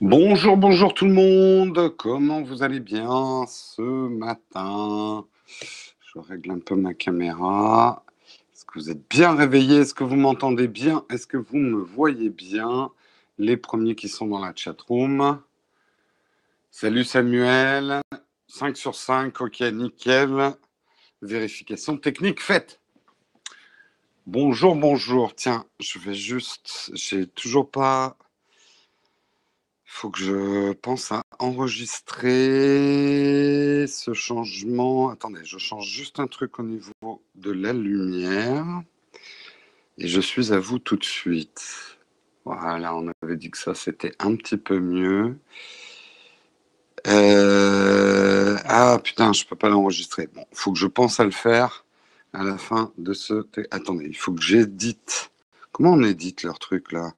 Bonjour, bonjour tout le monde. Comment vous allez bien ce matin? Je règle un peu ma caméra. Est-ce que vous êtes bien réveillés Est-ce que vous m'entendez bien? Est-ce que vous me voyez bien? Les premiers qui sont dans la chat room. Salut Samuel. 5 sur 5, ok, nickel. Vérification technique faite. Bonjour, bonjour. Tiens, je vais juste. J'ai toujours pas. Faut que je pense à enregistrer ce changement. Attendez, je change juste un truc au niveau de la lumière. Et je suis à vous tout de suite. Voilà, on avait dit que ça, c'était un petit peu mieux. Euh, Ah putain, je peux pas l'enregistrer. Bon, faut que je pense à le faire à la fin de ce... Attendez, il faut que j'édite. Comment on édite leur truc là?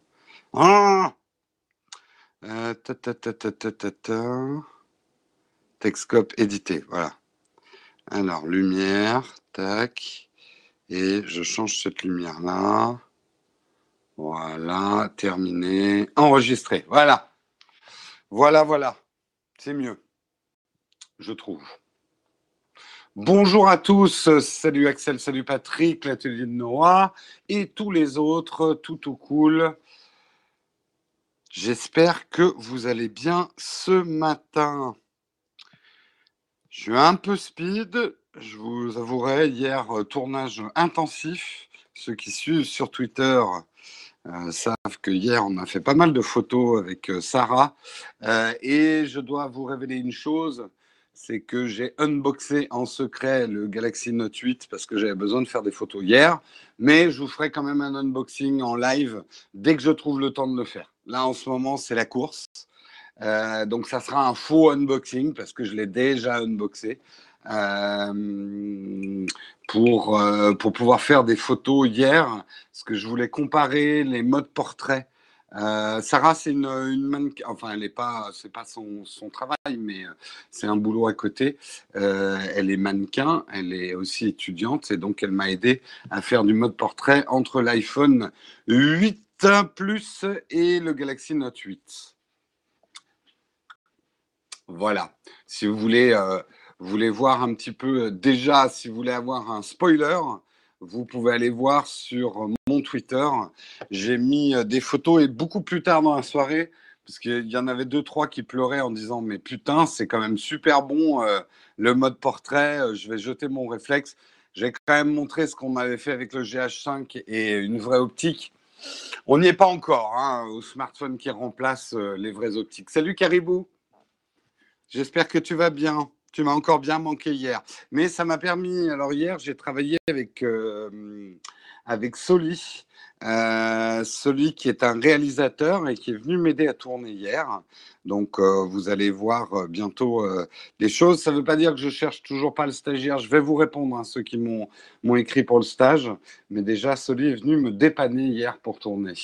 Ah euh, édité, voilà. Alors, lumière, tac. Et je change cette lumière-là. Voilà, terminé. Enregistré, voilà. Voilà, voilà. C'est mieux, je trouve. Bonjour à tous, salut Axel, salut Patrick, l'atelier de Noah et tous les autres, tout au cool. J'espère que vous allez bien ce matin. Je suis un peu speed, je vous avouerai, hier, euh, tournage intensif. Ceux qui suivent sur Twitter euh, savent que hier, on a fait pas mal de photos avec euh, Sarah. Et je dois vous révéler une chose, c'est que j'ai unboxé en secret le Galaxy Note 8 parce que j'avais besoin de faire des photos hier. Mais je vous ferai quand même un unboxing en live dès que je trouve le temps de le faire. Là, en ce moment, c'est la course. Euh, donc, ça sera un faux unboxing parce que je l'ai déjà unboxé. Euh, pour, euh, pour pouvoir faire des photos hier, parce que je voulais comparer les modes portrait. Sarah, c'est une, une mannequin, enfin, elle n'est pas, c'est pas son, son travail, mais c'est un boulot à côté. Elle est mannequin, elle est aussi étudiante, et donc elle m'a aidé à faire du mode portrait entre l'iPhone 8 Plus et le Galaxy Note 8. Voilà. Si vous voulez, euh, vous voulez voir un petit peu, euh, déjà, si vous voulez avoir un spoiler, vous pouvez aller voir sur mon Twitter. J'ai mis euh, des photos et beaucoup plus tard dans la soirée, parce qu'il y en avait deux, trois qui pleuraient en disant Mais putain, c'est quand même super bon le mode portrait, je vais jeter mon réflexe. J'ai quand même montré ce qu'on avait fait avec le GH5 et une vraie optique. On n'y est pas encore, hein, au smartphone qui remplace euh, les vraies optiques. Salut Caribou, j'espère que tu vas bien. Tu m'as encore bien manqué hier. Mais ça m'a permis, alors hier, j'ai travaillé avec, euh, avec Soli, euh, qui est un réalisateur et qui est venu m'aider à tourner hier. Donc, euh, vous allez voir euh, bientôt euh, des choses. Ça ne veut pas dire que je cherche toujours pas le stagiaire. Je vais vous répondre à ceux qui m'ont écrit pour le stage. Mais déjà, Soli est venu me dépanner hier pour tourner.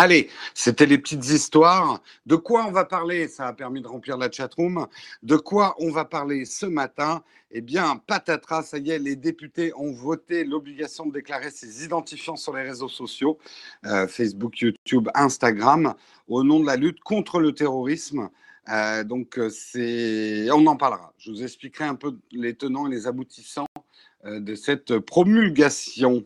Allez, c'était les petites histoires. De quoi on va parler? Ça a permis de remplir la chatroom. De quoi on va parler ce matin? Eh bien, patatras, ça y est, les députés ont voté l'obligation de déclarer ses identifiants sur les réseaux sociaux, euh, Facebook, YouTube, Instagram, au nom de la lutte contre le terrorisme. Euh, donc, euh, on en parlera. Je vous expliquerai un peu les tenants et les aboutissants de cette promulgation.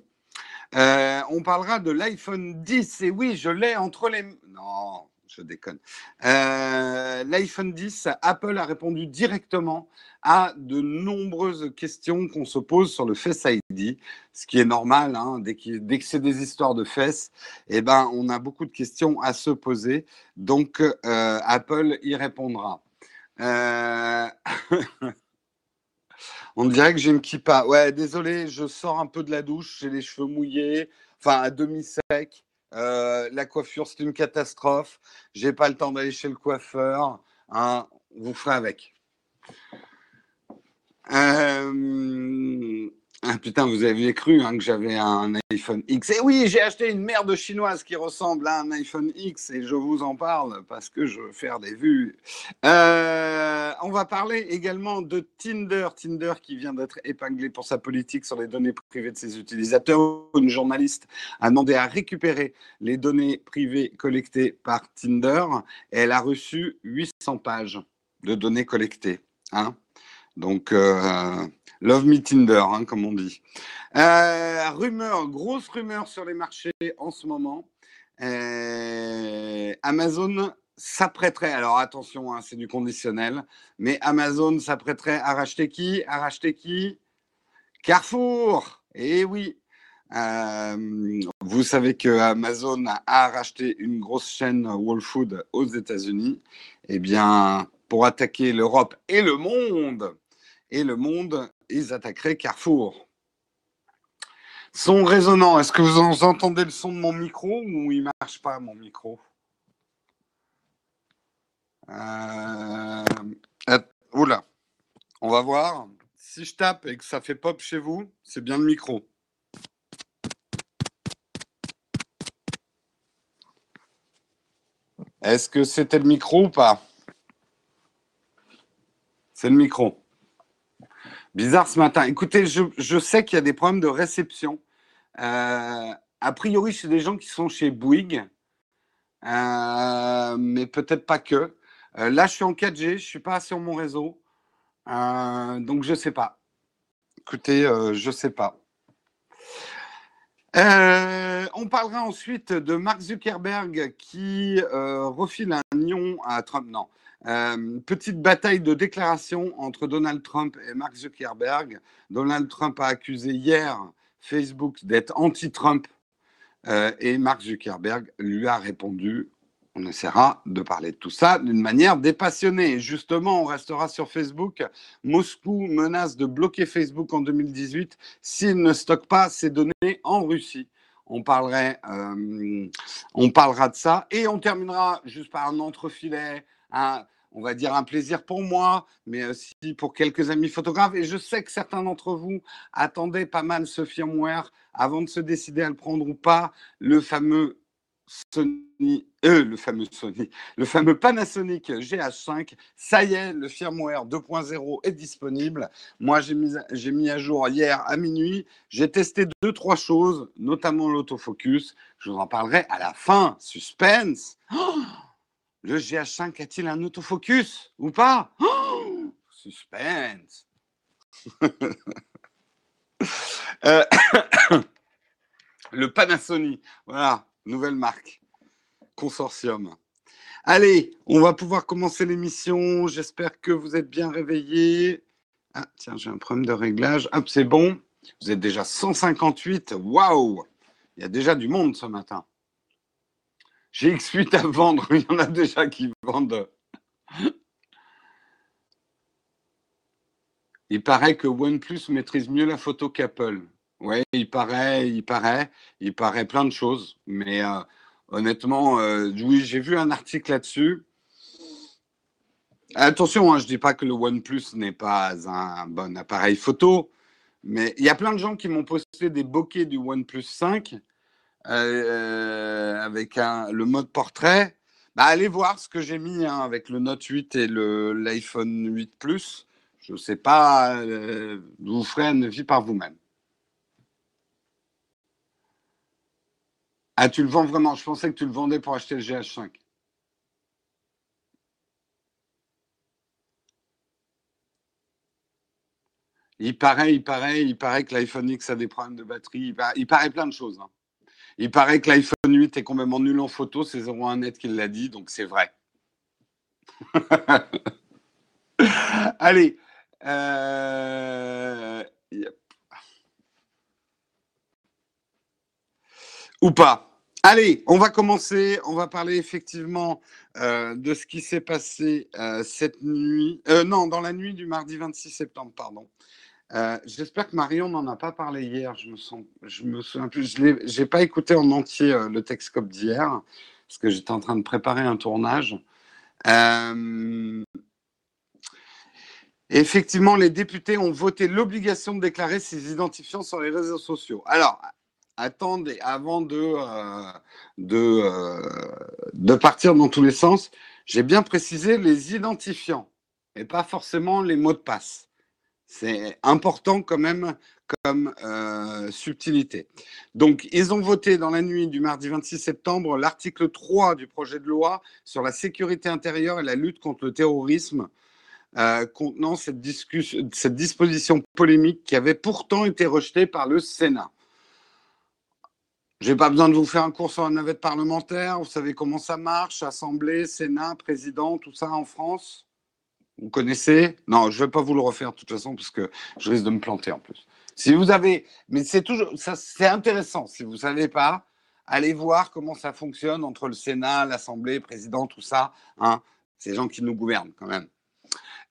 Euh, on parlera de l'iPhone 10. Et oui, je l'ai entre les. Non, je déconne. Euh, L'iPhone 10, Apple a répondu directement à de nombreuses questions qu'on se pose sur le Face ID, ce qui est normal. hein, dès, que c'est des histoires de fesses, eh ben, on a beaucoup de questions à se poser. Donc, euh, Apple y répondra. On dirait que j'ai une kippa. Ouais, désolé, je sors un peu de la douche, j'ai les cheveux mouillés, enfin à demi sec. Euh, la coiffure, c'est une catastrophe. J'ai pas le temps d'aller chez le coiffeur. Hein, vous ferez avec. Euh, Ah, putain, vous aviez cru hein, que j'avais un iPhone X. Et oui, j'ai acheté une merde chinoise qui ressemble à un iPhone X et je vous en parle parce que je veux faire des vues. Euh, on va parler également de Tinder. Tinder qui vient d'être épinglé pour sa politique sur les données privées de ses utilisateurs. Une journaliste a demandé à récupérer les données privées collectées par Tinder et elle a reçu 800 pages de données collectées. Hein. Donc, euh, love me Tinder, hein, comme on dit. Euh, rumeur, grosse rumeur sur les marchés en ce moment. Euh, Amazon s'apprêterait, alors attention, hein, c'est du conditionnel, mais Amazon s'apprêterait à racheter qui? À racheter qui? Carrefour Eh oui Vous savez que Amazon a racheté une grosse chaîne Whole Food aux États-Unis. Eh bien, pour attaquer l'Europe et le monde, et le monde, ils attaqueraient Carrefour. Son résonnant, est-ce que vous entendez le son de mon micro ou il marche pas mon micro? Euh... Oula, on va voir. Si je tape et que ça fait pop chez vous, c'est bien le micro. Est-ce que c'était le micro ou pas? C'est le micro. Bizarre ce matin. Écoutez, je, sais qu'il y a des problèmes de réception. Euh, a priori, c'est des gens qui sont chez Bouygues, euh, mais peut-être pas que. Euh, là, je suis en 4G, je ne suis pas sur mon réseau, donc je ne sais pas. Écoutez, je ne sais pas. on parlera ensuite de Mark Zuckerberg qui refile un nion à Trump. Non, euh, petite bataille de déclaration entre Donald Trump et Mark Zuckerberg. Donald Trump a accusé hier Facebook d'être anti-Trump euh, et Mark Zuckerberg lui a répondu on essaiera de parler de tout ça d'une manière dépassionnée. Et justement, on restera sur Facebook. Moscou menace de bloquer Facebook en 2018 s'il ne stocke pas ses données en Russie. On, parlerait, euh, on parlera de ça et on terminera juste par un entrefilet on va dire un plaisir pour moi, mais aussi pour quelques amis photographes. Et je sais que certains d'entre vous attendaient pas mal ce firmware avant de se décider à le prendre ou pas, le fameux Sony, euh, le fameux Sony, le fameux Panasonic GH5. Ça y est, le firmware 2.0 est disponible. Moi, j'ai mis, mis à jour hier à minuit. J'ai testé deux, trois choses, notamment l'autofocus. Je vous en parlerai à la fin. Suspense. Oh le GH5 a-t-il un autofocus ou pas? Oh Suspense. Euh, le Panasonic, voilà, nouvelle marque, consortium. Allez, on va pouvoir commencer l'émission. J'espère que vous êtes bien réveillés. Ah, tiens, j'ai un problème de réglage. Hop, c'est bon. Vous êtes déjà 158. Waouh Il y a déjà du monde ce matin. J'ai X8 à vendre, il y en a déjà qui vendent. Il paraît que OnePlus maîtrise mieux la photo qu'Apple. Oui, il paraît, il paraît, il paraît plein de choses. Mais euh, honnêtement, euh, oui, j'ai vu un article là-dessus. Attention, hein, je ne dis pas que le OnePlus n'est pas un bon appareil photo, mais il y a plein de gens qui m'ont posté des bokeh du OnePlus 5 euh, avec un, le mode portrait, bah, allez voir ce que j'ai mis hein, avec le Note 8 et l'iPhone 8 Plus. Je ne sais pas, euh, vous ferez un avis par vous-même. Ah, tu le vends vraiment Je pensais que tu le vendais pour acheter le GH5. Il paraît, il paraît, il paraît que l'iPhone X a des problèmes de batterie. Il paraît, plein de choses. Hein. Il paraît que l'iPhone 8 est complètement nul en photo, c'est 01net qui l'a dit, donc c'est vrai. Allez. Euh, Ou pas. Allez, on va commencer. On va parler effectivement euh, de ce qui s'est passé euh, cette nuit. non, dans la nuit du mardi 26 septembre, pardon. Euh, j'espère que Marion n'en a pas parlé hier. Je me, me souviens plus. Je n'ai pas écouté en entier euh, le Texcope d'hier parce que j'étais en train de préparer un tournage. Euh, Effectivement, les députés ont voté l'obligation de déclarer ses identifiants sur les réseaux sociaux. Alors, attendez, avant de partir dans tous les sens, j'ai bien précisé les identifiants et pas forcément les mots de passe. C'est important quand même comme euh, subtilité. Donc, ils ont voté dans la nuit du mardi 26 septembre l'article 3 du projet de loi sur la sécurité intérieure et la lutte contre le terrorisme, euh, contenant cette, cette disposition polémique qui avait pourtant été rejetée par le Sénat. Je n'ai pas besoin de vous faire un cours sur la navette parlementaire. Vous savez comment ça marche, Assemblée, Sénat, président, tout ça en France. Vous connaissez? Non, je ne vais pas vous le refaire de toute façon parce que je risque de me planter en plus. Si vous avez, mais c'est toujours, ça, c'est intéressant. Si vous savez pas, allez voir comment ça fonctionne entre le Sénat, l'Assemblée, président, tout ça. Hein, ces gens qui nous gouvernent quand même.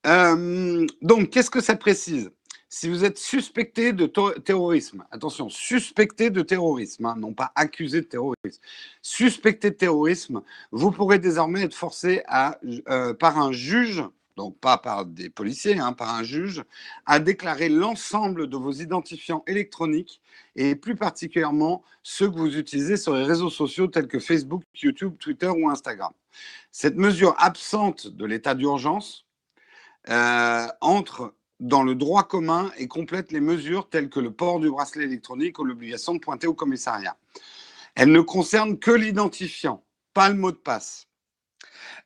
Euh, donc, qu'est-ce que ça précise? Si vous êtes suspecté de terrorisme, attention, suspecté de terrorisme, hein, non pas accusé de terrorisme, suspecté de terrorisme, vous pourrez désormais être forcé à, euh, par un juge donc pas par des policiers, hein, par un juge, à déclarer l'ensemble de vos identifiants électroniques et plus particulièrement ceux que vous utilisez sur les réseaux sociaux tels que Facebook, YouTube, Twitter ou Instagram. Cette mesure absente de l'état d'urgence euh, entre dans le droit commun et complète les mesures telles que le port du bracelet électronique ou l'obligation de pointer au commissariat. Elle ne concerne que l'identifiant, pas le mot de passe.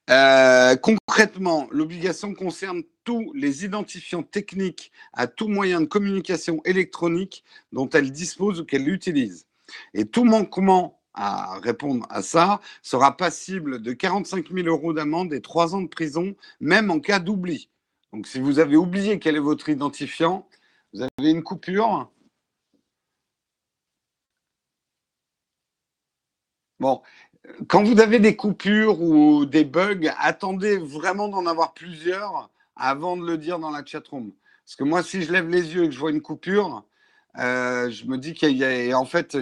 Euh, concrètement, l'obligation concerne tous les identifiants techniques à tout moyen de communication électronique dont elle dispose ou qu'elle utilise. Et tout manquement à répondre à ça sera passible de 45 000 euros d'amende et 3 ans de prison, même en cas d'oubli. Donc si vous avez oublié quel est votre identifiant, vous avez une coupure. Bon, quand vous avez des coupures ou des bugs, attendez vraiment d'en avoir plusieurs avant de le dire dans la chatroom. Parce que moi, si je lève les yeux et que je vois une coupure, euh, je me dis qu'il fait,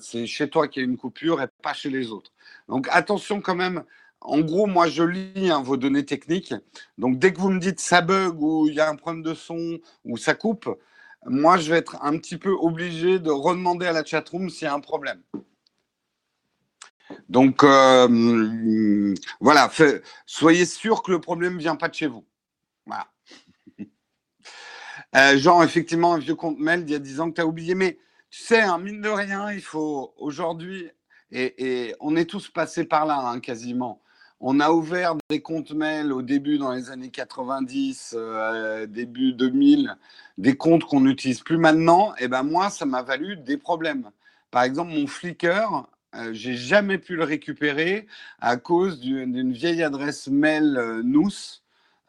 c'est chez toi qu'il y a une coupure et pas chez les autres. Donc attention quand même. En gros, moi, je lis hein, vos données techniques. Donc dès que vous me dites ça bug ou il y a un problème de son ou ça coupe, moi, je vais être un petit peu obligé de redemander à la chatroom s'il y a un problème. Donc euh, voilà, soyez sûr que le problème ne vient pas de chez vous. Voilà. Euh, genre, effectivement, un vieux compte mail d'il y a 10 ans que tu as oublié. Mais tu sais, hein, mine de rien, il faut aujourd'hui, et, on est tous passés par là hein, quasiment. On a ouvert des comptes mail au début dans les années 90, euh, début 2000, des comptes qu'on n'utilise plus maintenant. Et ben moi, ça m'a valu des problèmes. Par exemple, mon Flickr, euh, j'ai jamais pu le récupérer à cause d'une vieille adresse mail euh, nous.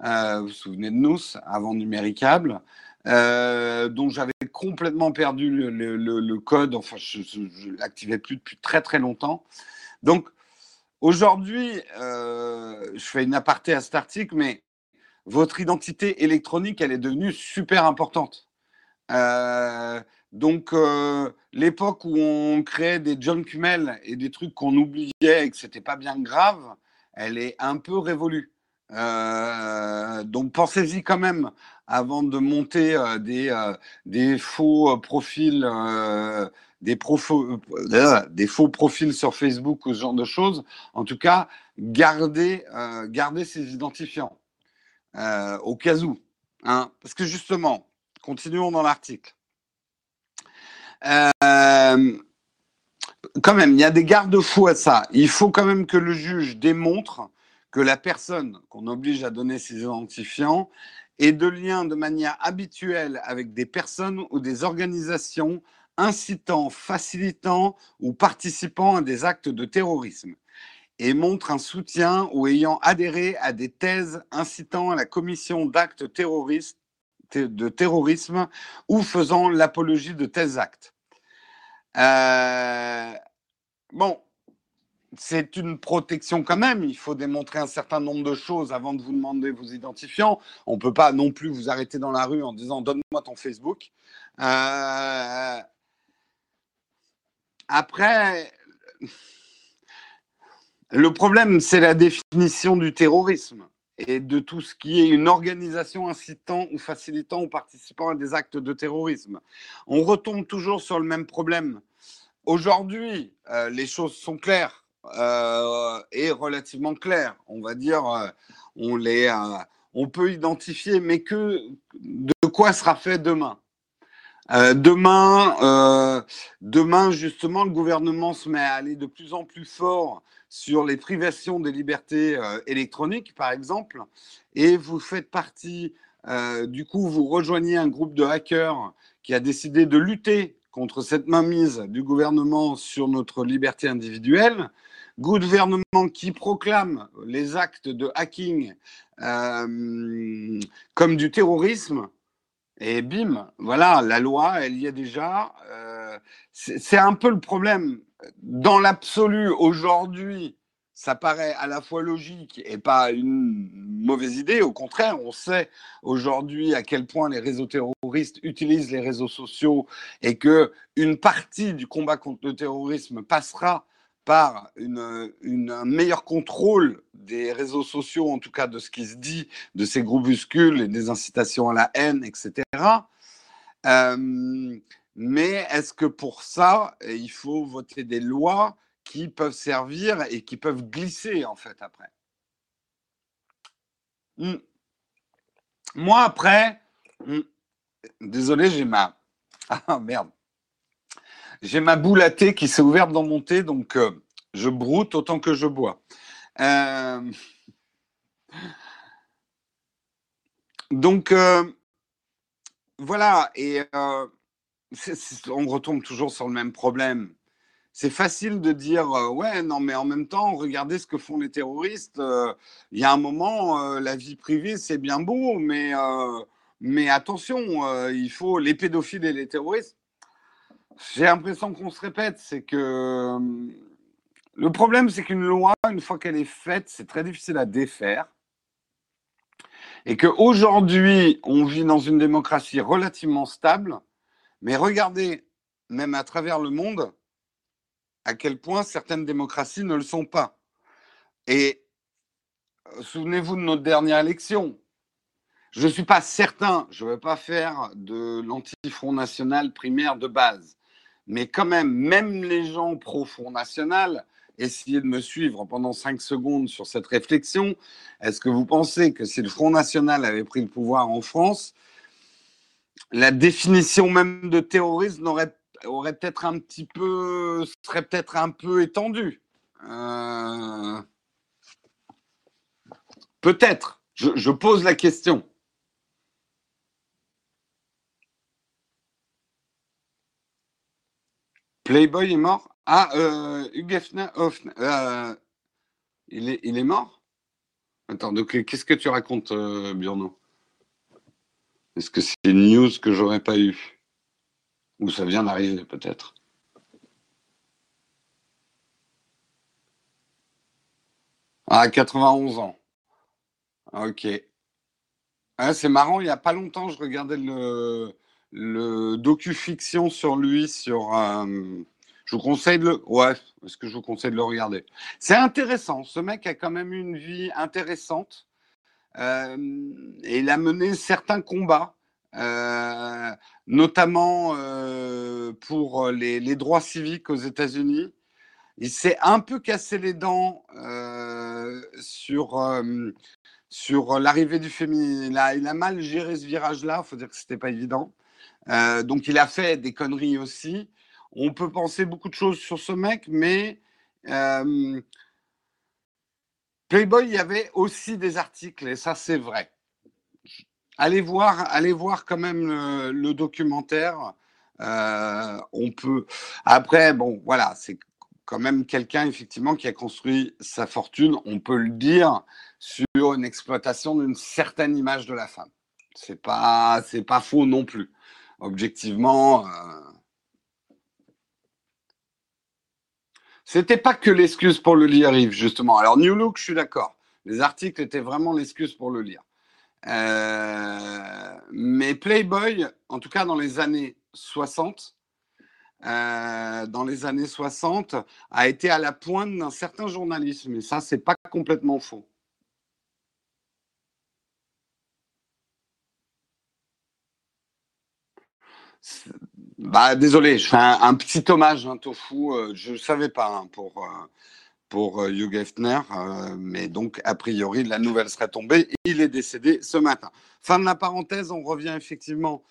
Euh, vous vous souvenez de nous, avant numéricable, dont j'avais complètement perdu le, code. Enfin, je ne l'activais plus depuis très très longtemps. Donc, aujourd'hui, je fais une aparté à cet article, mais votre identité électronique, elle est devenue super importante. Donc, euh, l'époque où on créait des junk mail et des trucs qu'on oubliait et que c'était pas bien grave, elle est un peu révolue. Euh, donc, pensez-y quand même avant de monter euh, des, faux profils, des, sur Facebook ou ce genre de choses. En tout cas, gardez, gardez ces identifiants au cas où. Hein, parce que justement, continuons dans l'article. Euh, quand même, il y a des garde-fous à ça. Il faut quand même que le juge démontre que la personne qu'on oblige à donner ses identifiants est de lien de manière habituelle avec des personnes ou des organisations incitant, facilitant ou participant à des actes de terrorisme et montre un soutien ou ayant adhéré à des thèses incitant à la commission d'actes terroristes de terrorisme ou faisant l'apologie de tels actes. Euh, bon, c'est une protection quand même. Il faut démontrer un certain nombre de choses avant de vous demander vos identifiants. On ne peut pas non plus vous arrêter dans la rue en disant donne-moi ton Facebook. Euh, après, le problème, c'est la définition du terrorisme. Et de tout ce qui est une organisation incitant ou facilitant ou participant à des actes de terrorisme. On retombe toujours sur le même problème. Aujourd'hui, euh, les choses sont claires euh, et relativement claires. On va dire, euh, on, les, on peut identifier, mais que de quoi sera fait demain? Demain, demain, justement, le gouvernement se met à aller de plus en plus fort sur les privations des libertés électroniques, par exemple, et vous faites partie, du coup, vous rejoignez un groupe de hackers qui a décidé de lutter contre cette mainmise du gouvernement sur notre liberté individuelle, gouvernement qui proclame les actes de hacking euh, comme du terrorisme, et bim, voilà, la loi, elle y est déjà. Euh, c'est un peu le problème. Dans l'absolu, aujourd'hui, ça paraît à la fois logique et pas une mauvaise idée. Au contraire, on sait aujourd'hui à quel point les réseaux terroristes utilisent les réseaux sociaux et que une partie du combat contre le terrorisme passera par une, un meilleur contrôle des réseaux sociaux, en tout cas de ce qui se dit, de ces groupuscules et des incitations à la haine, etc. Euh, mais est-ce que pour ça, il faut voter des lois qui peuvent servir et qui peuvent glisser en fait après? Hmm. Moi après, hmm, désolé, j'ai ma ah merde, j'ai ma boule à thé qui s'est ouverte dans mon thé, donc euh, je broute autant que je bois. Euh, donc euh, voilà, et on retombe toujours sur le même problème c'est facile de dire ouais non mais en même temps regardez ce que font les terroristes il y a un moment la vie privée c'est bien beau mais mais attention il faut les pédophiles et les terroristes j'ai l'impression qu'on se répète c'est que le problème c'est qu'une loi une fois qu'elle est faite c'est très difficile à défaire et qu'aujourd'hui on vit dans une démocratie relativement stable mais regardez même à travers le monde à quel point certaines démocraties ne le sont pas. Et euh, souvenez-vous de notre dernière élection. Je ne suis pas certain, je ne veux pas faire de l'anti-Front National primaire de base. Mais quand même, même les gens pro-Front National, essayez de me suivre pendant cinq secondes sur cette réflexion. Est-ce que vous pensez que si le Front National avait pris le pouvoir en France, la définition même de terrorisme aurait peut-être un petit peu, serait peut-être un peu étendu. Euh, peut-être. Je, pose la question. Playboy est mort Ah, euh, euh, il, est, il est mort? Attends, donc qu'est-ce que tu racontes, euh, Est-ce que c'est une news que j'aurais pas eue? Ou ça vient d'arriver peut-être? Ah, 91 ans. Ok. Ah, c'est marrant, il n'y a pas longtemps, je regardais le, le docu-fiction sur lui, sur... Euh, je vous conseille de le... Ouais, est-ce que je vous conseille de le regarder? C'est intéressant, ce mec a quand même une vie intéressante. Euh, et il a mené certains combats. Euh, notamment pour les, droits civiques aux États-Unis. Il s'est un peu cassé les dents sur, sur l'arrivée du féminisme. Il a, il a, mal géré ce virage-là, il faut dire que ce n'était pas évident. Donc il a fait des conneries aussi. On peut penser beaucoup de choses sur ce mec, mais Playboy, il y avait aussi des articles, et ça c'est vrai allez voir, allez voir quand même le, documentaire. Euh, on peut. Après, bon, voilà, c'est quand même quelqu'un effectivement qui a construit sa fortune, on peut le dire, sur une exploitation d'une certaine image de la femme. C'est pas, pas faux non plus. Objectivement. Euh... C'était pas que l'excuse pour le lire, Yves, justement. Alors, New Look, je suis d'accord. Les articles étaient vraiment l'excuse pour le lire. Euh, mais Playboy, en tout cas dans les années 60, euh, dans les années 60, a été à la pointe d'un certain journalisme. Et ça, c'est pas complètement faux. Bah, désolé, je fais un, petit hommage, un Tofu. Euh, je ne savais pas hein, pour, euh, pour euh, Hugh Hefner, mais donc, a priori, la nouvelle serait tombée. Il est décédé ce matin. Fin de la parenthèse, on revient effectivement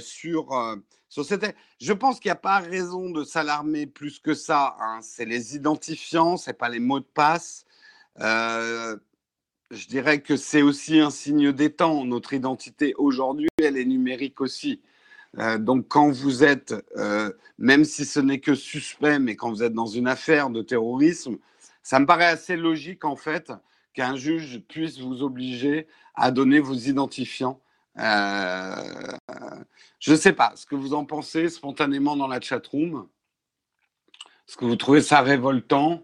sur, sur cette... Je pense qu'il n'y a pas raison de s'alarmer plus que ça. Hein. C'est les identifiants, ce n'est pas les mots de passe. je dirais que c'est aussi un signe des temps. Notre identité aujourd'hui, elle est numérique aussi. Euh, donc quand vous êtes, euh, même si ce n'est que suspect, mais quand vous êtes dans une affaire de terrorisme, ça me paraît assez logique en fait qu'un juge puisse vous obliger à donner vos identifiants. Euh, je ne sais pas ce que vous en pensez spontanément dans la chatroom? Est-ce que vous trouvez ça révoltant?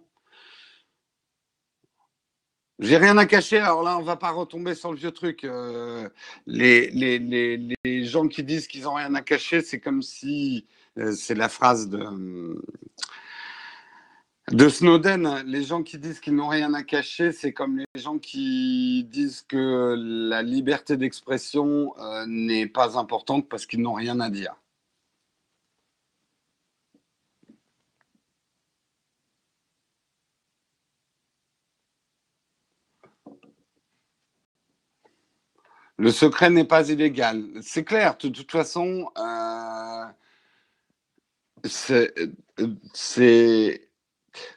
J'ai rien à cacher, alors là, on va pas retomber sur le vieux truc. Euh, les, les, les, les, gens qui disent qu'ils ont rien à cacher, c'est comme si, euh, c'est la phrase de, de Snowden, les gens qui disent qu'ils n'ont rien à cacher, c'est comme les gens qui disent que la liberté d'expression euh, n'est pas importante parce qu'ils n'ont rien à dire. Le secret n'est pas illégal. C'est clair, de toute façon, euh, c'est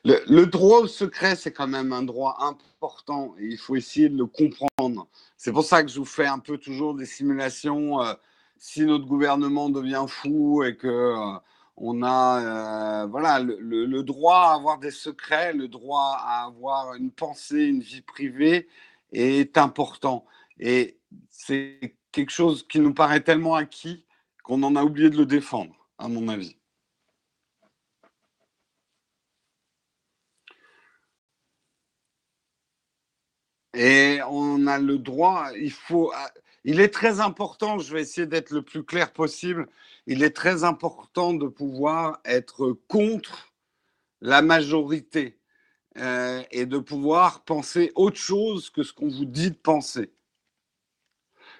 le, droit au secret, c'est quand même un droit important et il faut essayer de le comprendre. C'est pour ça que je vous fais un peu toujours des simulations. Euh, si notre gouvernement devient fou et que euh, on a voilà le, le, droit à avoir des secrets, le droit à avoir une pensée, une vie privée est important. Et c'est quelque chose qui nous paraît tellement acquis qu'on en a oublié de le défendre, à mon avis. Et on a le droit, il faut, il est très important, je vais essayer d'être le plus clair possible, il est très important de pouvoir être contre la majorité euh, et de pouvoir penser autre chose que ce qu'on vous dit de penser.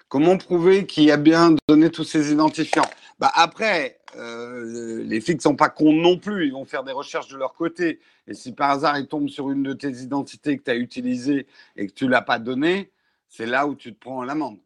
Comment prouver qui a bien donné tous ces identifiants? Bah Après, euh, les flics ne sont pas cons non plus, ils vont faire des recherches de leur côté. Et si par hasard ils tombent sur une de tes identités que tu as utilisée et que tu ne l'as pas donnée, c'est là où tu te prends l'amende.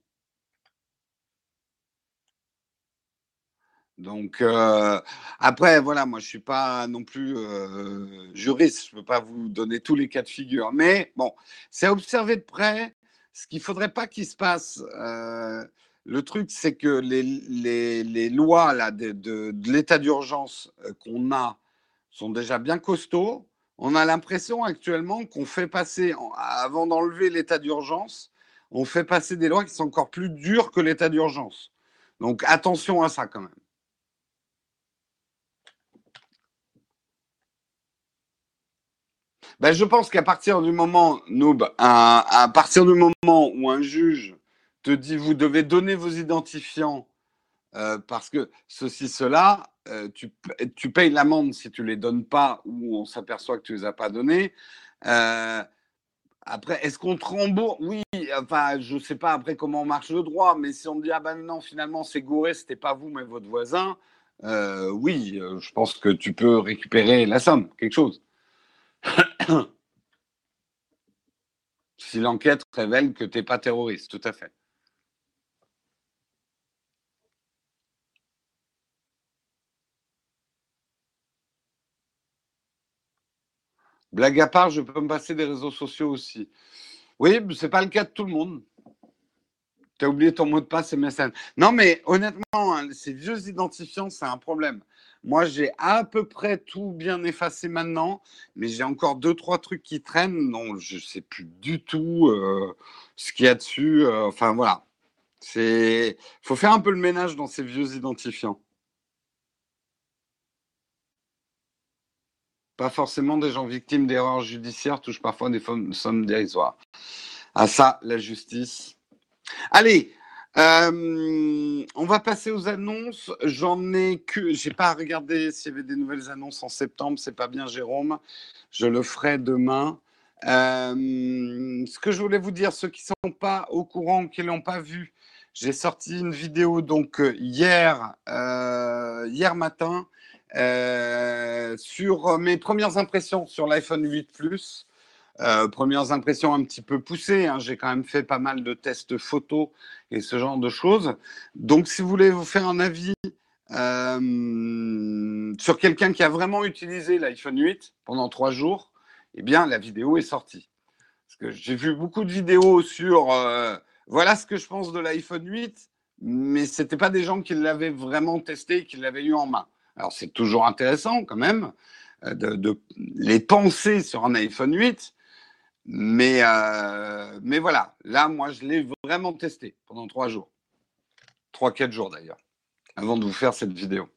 Donc euh, après, voilà, moi je suis pas non plus euh, juriste, je peux pas vous donner tous les cas de figure, mais bon, c'est observer de près ce qu'il ne faudrait pas qu'il se passe, euh, le truc, c'est que les, lois de, l'état d'urgence euh, qu'on a sont déjà bien costauds. On a l'impression actuellement qu'on fait passer, avant d'enlever l'état d'urgence, on fait passer des lois qui sont encore plus dures que l'état d'urgence. Donc attention à ça quand même. Ben, je pense qu'à partir du moment, à, partir du moment où un juge te dit vous devez donner vos identifiants euh, parce que ceci, cela, euh, tu, tu, payes l'amende si tu ne les donnes pas ou on s'aperçoit que tu ne les as pas donnés. Euh, après, est-ce qu'on te rembourse? Oui, enfin, je ne sais pas après comment marche le droit, mais si on me dit ah ben non, finalement c'est gouré, c'était pas vous mais votre voisin, oui, je pense que tu peux récupérer la somme, quelque chose. Si l'enquête révèle que tu n'es pas terroriste, tout à fait. Blague à part, je peux me passer des réseaux sociaux aussi. Oui, ce n'est pas le cas de tout le monde. Tu as oublié ton mot de passe et MSN. Non, mais honnêtement, hein, ces vieux identifiants, c'est un problème. Moi, j'ai à peu près tout bien effacé maintenant, mais j'ai encore deux, trois trucs qui traînent. Non, je ne sais plus du tout euh, ce qu'il y a dessus. Euh, enfin, voilà. Il faut faire un peu le ménage dans ces vieux identifiants. Pas forcément des gens victimes d'erreurs judiciaires touchent parfois des sommes dérisoires. À ça, la justice. Allez, euh, on va passer aux annonces. J'en ai que. J'ai pas regardé s'il y avait des nouvelles annonces en septembre. C'est pas bien, Jérôme. Je le ferai demain. Euh, ce que je voulais vous dire, ceux qui ne sont pas au courant, qui l'ont pas vu, J'ai sorti une vidéo donc hier, hier matin sur mes premières impressions sur l'iPhone 8 Plus. Premières impressions un petit peu poussées. Hein. J'ai quand même fait pas mal de tests photos et ce genre de choses. Donc, si vous voulez vous faire un avis euh, sur quelqu'un qui a vraiment utilisé l'iPhone 8 pendant trois jours, eh bien, la vidéo est sortie. J'ai vu beaucoup de vidéos sur euh, voilà ce que je pense de l'iPhone 8, mais ce n'était pas des gens qui l'avaient vraiment testé, qui l'avaient eu en main. Alors, c'est toujours intéressant quand même euh, de, les penser sur un iPhone 8, mais, mais voilà, là, moi, je l'ai vraiment testé pendant trois jours. Trois, quatre jours d'ailleurs avant de vous faire cette vidéo.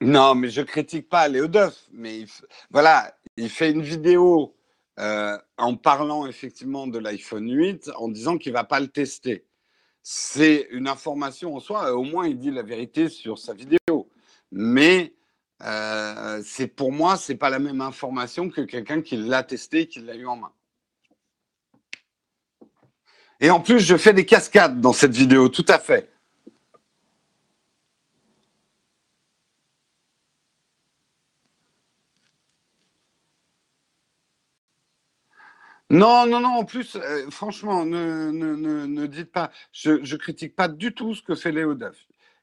Non, mais je critique pas Léo Duff, mais voilà, il fait une vidéo euh, en parlant effectivement de l'iPhone 8, en disant qu'il va pas le tester. C'est une information en soi, au moins il dit la vérité sur sa vidéo. Mais euh, c'est pour moi, c'est pas la même information que quelqu'un qui l'a testé qui l'a eu en main. Et en plus, je fais des cascades dans cette vidéo, tout à fait. Non, non, non, en plus, euh, franchement, ne, ne, dites pas, je ne critique pas du tout ce que fait Léo Duff.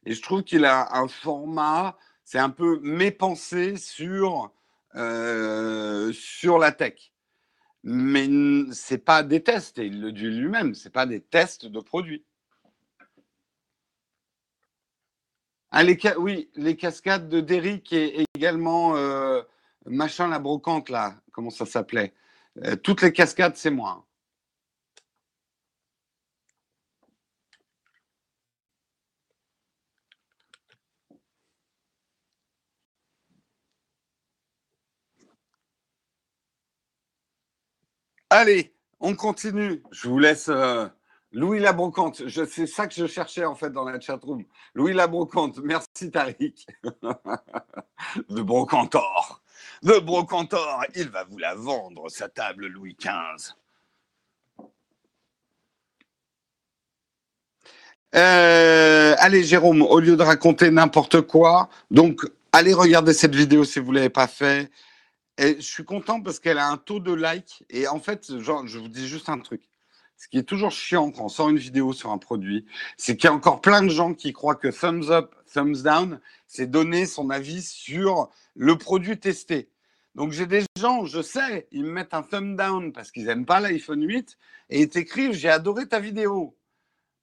Et je trouve qu'il a un format, c'est un peu mépensé sur, euh, sur la tech mais ce n'est pas des tests, et il le dit lui-même, ce n'est pas des tests de produits. Ah, oui, les cascades de Derrick et également euh, machin la brocante là, comment ça s'appelait? Euh, Toutes les cascades, c'est moi. Allez, on continue. Je vous laisse euh, Louis Labrocante. C'est ça que je cherchais en fait dans la chatroom. Louis Labrocante, merci Tariq. de Brocantor. De Brocantor, il va vous la vendre, sa table Louis XV. Euh, allez Jérôme, au lieu de raconter n'importe quoi, donc allez regarder cette vidéo si vous ne l'avez pas fait je suis content parce qu'elle a un taux de like. Et en fait, genre, je vous dis juste un truc. Ce qui est toujours chiant quand on sort une vidéo sur un produit, c'est qu'il y a encore plein de gens qui croient que thumbs up, thumbs down, c'est donner son avis sur le produit testé. Donc j'ai des gens, je sais, ils me mettent un thumb down parce qu'ils n'aiment pas l'iPhone 8 et ils t'écrivent j'ai adoré ta vidéo.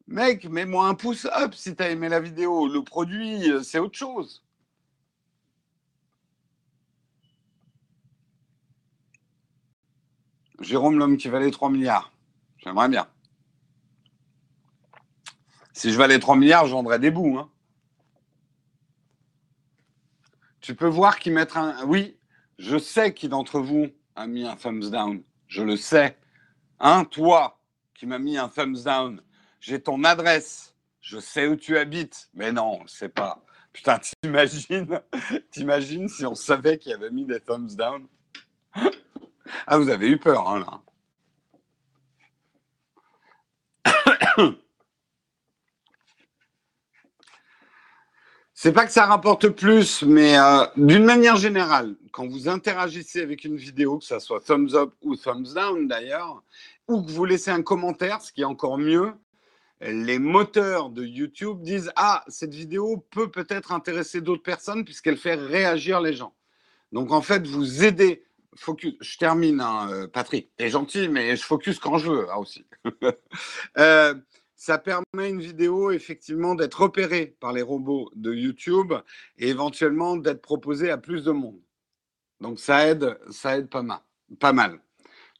Mec, mets-moi un pouce up si tu as aimé la vidéo. Le produit, euh, c'est autre chose. Jérôme, l'homme qui valait 3 milliards. J'aimerais bien. Si je valais 3 milliards, je vendrais des bouts. Hein. Tu peux voir qui mettre un. Oui, je sais qui d'entre vous a mis un thumbs down. Je le sais. Hein, toi qui m'as mis un thumbs down. J'ai ton adresse. Je sais où tu habites. Mais non, c'est pas. Putain, t'imagines, t'imagines si on savait qu'il avait mis des thumbs down? Ah, vous avez eu peur, hein, là. C'est pas que ça rapporte plus, mais euh, d'une manière générale, quand vous interagissez avec une vidéo, que ça soit thumbs up ou thumbs down d'ailleurs, ou que vous laissez un commentaire, ce qui est encore mieux, les moteurs de YouTube disent Ah, cette vidéo peut peut-être intéresser d'autres personnes puisqu'elle fait réagir les gens. Donc en fait, vous aidez Je termine, hein, euh, Patrick. T'es gentil, mais je focus quand je veux hein, aussi. Euh, ça permet une vidéo effectivement d'être repérée par les robots de YouTube et éventuellement d'être proposée à plus de monde. Donc ça aide, ça aide pas mal, pas mal.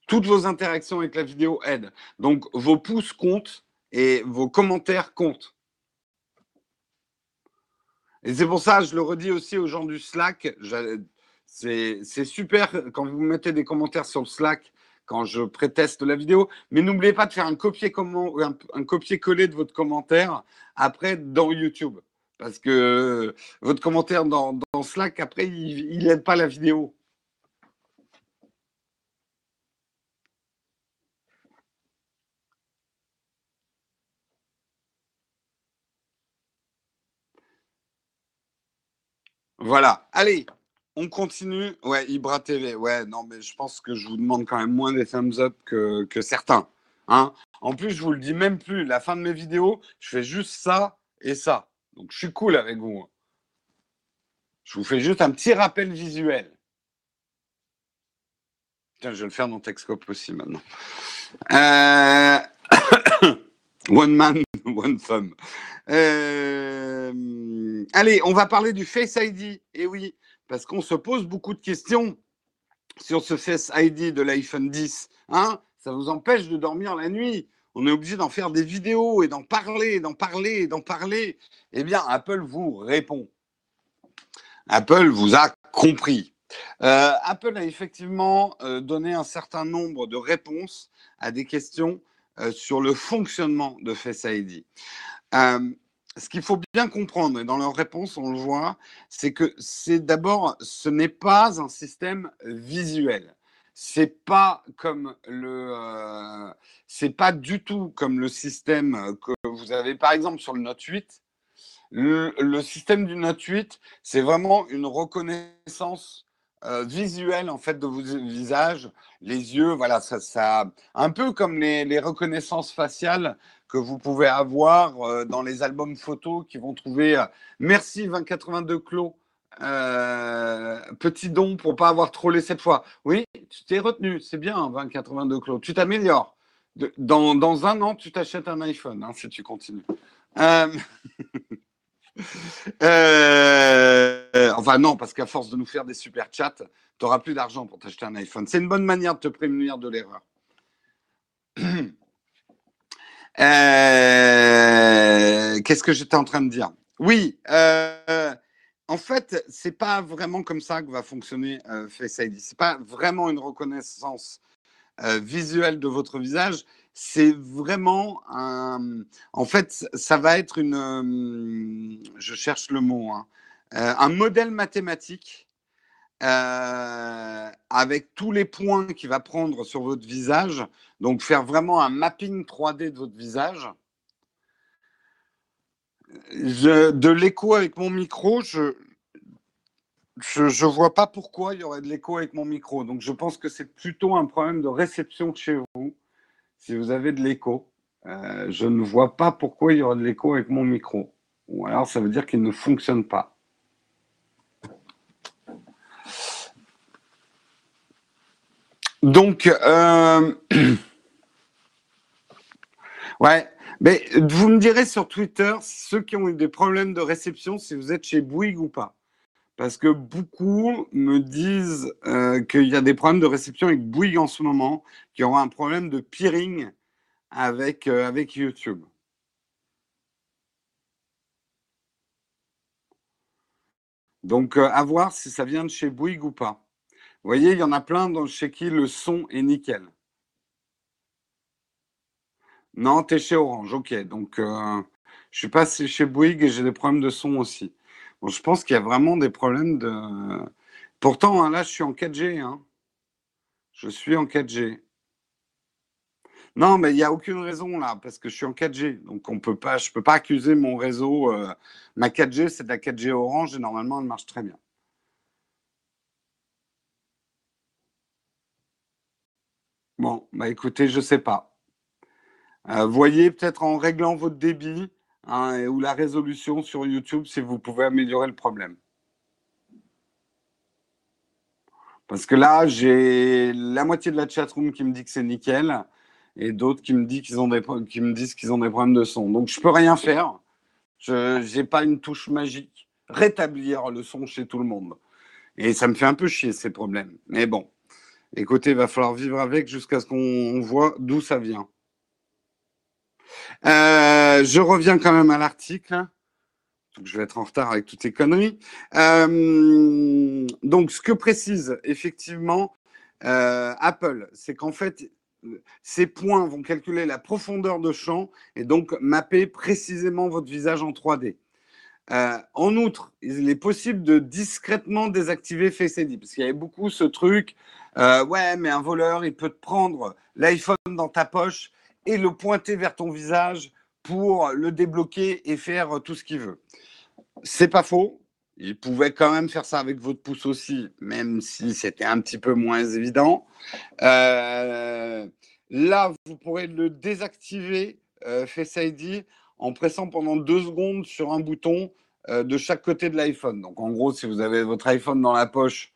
Toutes vos interactions avec la vidéo aident. Donc vos pouces comptent et vos commentaires comptent. Et c'est pour ça, je le redis aussi aux gens du Slack, c'est super quand vous mettez des commentaires sur Slack quand je préteste la vidéo. Mais n'oubliez pas de faire un copier-coller de votre commentaire après dans YouTube. Parce que euh, votre commentaire dans, dans Slack, après, il n'aide pas la vidéo. Voilà. Allez, on continue. Ouais, Ibra TV. Ouais, non, mais je pense que je vous demande quand même moins des thumbs up que, que certains. Hein en plus, je vous le dis même plus. La fin de mes vidéos, je fais juste ça et ça. Donc, je suis cool avec vous. Je vous fais juste un petit rappel visuel. Tiens, je vais le faire dans Texcope aussi maintenant. Euh, one man, one femme. Euh, allez, on va parler du Face ID. Eh oui, parce qu'on se pose beaucoup de questions sur ce Face ID de l'iPhone 10. Hein Ça vous empêche de dormir la nuit. On est obligé d'en faire des vidéos et d'en parler, d'en parler, d'en parler. Eh bien, Apple vous répond. Apple vous a compris. Euh, Apple a effectivement euh, donné un certain nombre de réponses à des questions euh, sur le fonctionnement de Face ID. Ce qu'il faut bien comprendre, et dans leurs réponses on le voit, c'est que c'est d'abord, ce n'est pas un système visuel. C'est pas comme le, c'est pas du tout comme le système que vous avez par exemple sur le Note 8. Le, système du Note 8, c'est vraiment une reconnaissance euh, visuel en fait de vos visages, les yeux, voilà, ça, ça un peu comme les, reconnaissances faciales que vous pouvez avoir euh, dans les albums photos qui vont trouver euh, merci 2082 Clos. petit don pour pas avoir trollé cette fois. Oui, tu t'es retenu, c'est bien 2082 Clos. Tu t'améliores. Dans, dans, un an, tu t'achètes un iPhone hein, si tu continues. Euh, enfin, non, parce qu'à force de nous faire des super chats, tu n'auras plus d'argent pour t'acheter un iPhone. C'est une bonne manière de te prévenir de l'erreur. Euh, qu'est-ce que j'étais en train de dire? Oui, euh, en fait, c'est pas vraiment comme ça que va fonctionner Face ID. C'est pas vraiment une reconnaissance visuelle de votre visage c'est vraiment un. En fait, ça va être une. Euh, je cherche le mot. Hein, euh, un modèle mathématique euh, avec tous les points qu'il va prendre sur votre visage. Donc, faire vraiment un mapping 3D de votre visage. de l'écho avec mon micro, je, ne vois pas pourquoi il y aurait de l'écho avec mon micro. Donc, je pense que c'est plutôt un problème de réception chez vous si vous avez de l'écho. Euh, je ne vois pas pourquoi il y aura de l'écho avec mon micro. Ou alors ça veut dire qu'il ne fonctionne pas. Donc, euh, ouais, mais vous me direz sur Twitter, ceux qui ont eu des problèmes de réception, si vous êtes chez Bouygues ou pas. Parce que beaucoup me disent euh, qu'il y a des problèmes de réception avec Bouygues en ce moment, qu'il y aura un problème de peering avec, euh, YouTube. Donc, à voir si ça vient de chez Bouygues ou pas. Vous voyez, il y en a plein chez qui le son est nickel. Non, tu es chez Orange, ok. Donc, je suis pas chez Bouygues et j'ai des problèmes de son aussi je pense qu'il y a vraiment des problèmes de. Pourtant, hein, là, je suis en 4G. Hein. Je suis en 4G. Non, mais il n'y a aucune raison là, parce que je suis en 4G. Donc, pas, je ne peux pas accuser mon réseau. Euh, ma 4G, c'est de la 4G Orange et normalement, elle marche très bien. Bon, bah écoutez, je ne sais pas. Euh, voyez peut-être en réglant votre débit, Hein, ou la résolution sur YouTube si vous pouvez améliorer le problème. Parce que là, j'ai la moitié de la chatroom qui me dit que c'est nickel et d'autres qui me disent qu'ils ont des qui me disent qu'ils ont des problèmes de son. Donc je peux rien faire. Je n'ai pas une touche magique. Rétablir le son chez tout le monde. Et ça me fait un peu chier ces problèmes. Mais bon, écoutez, il va falloir vivre avec jusqu'à ce qu'on voit d'où ça vient. Euh, je reviens quand même à l'article. Je vais être en retard avec toutes ces conneries. Euh, donc, ce que précise effectivement euh, Apple, c'est qu'en fait, ces points vont calculer la profondeur de champ et donc mapper précisément votre visage en 3D. en outre, il est possible de discrètement désactiver Face ID parce qu'il y avait beaucoup ce truc. Ouais, mais un voleur, il peut te prendre l'iPhone dans ta poche et le pointer vers ton visage pour le débloquer et faire tout ce qu'il veut. C'est pas faux. il pouvait quand même faire ça avec votre pouce aussi, même si c'était un petit peu moins évident. Euh, là, vous pourrez le désactiver, euh, Face ID, en pressant pendant deux secondes sur un bouton euh, de chaque côté de l'iPhone. Donc, en gros, si vous avez votre iPhone dans la poche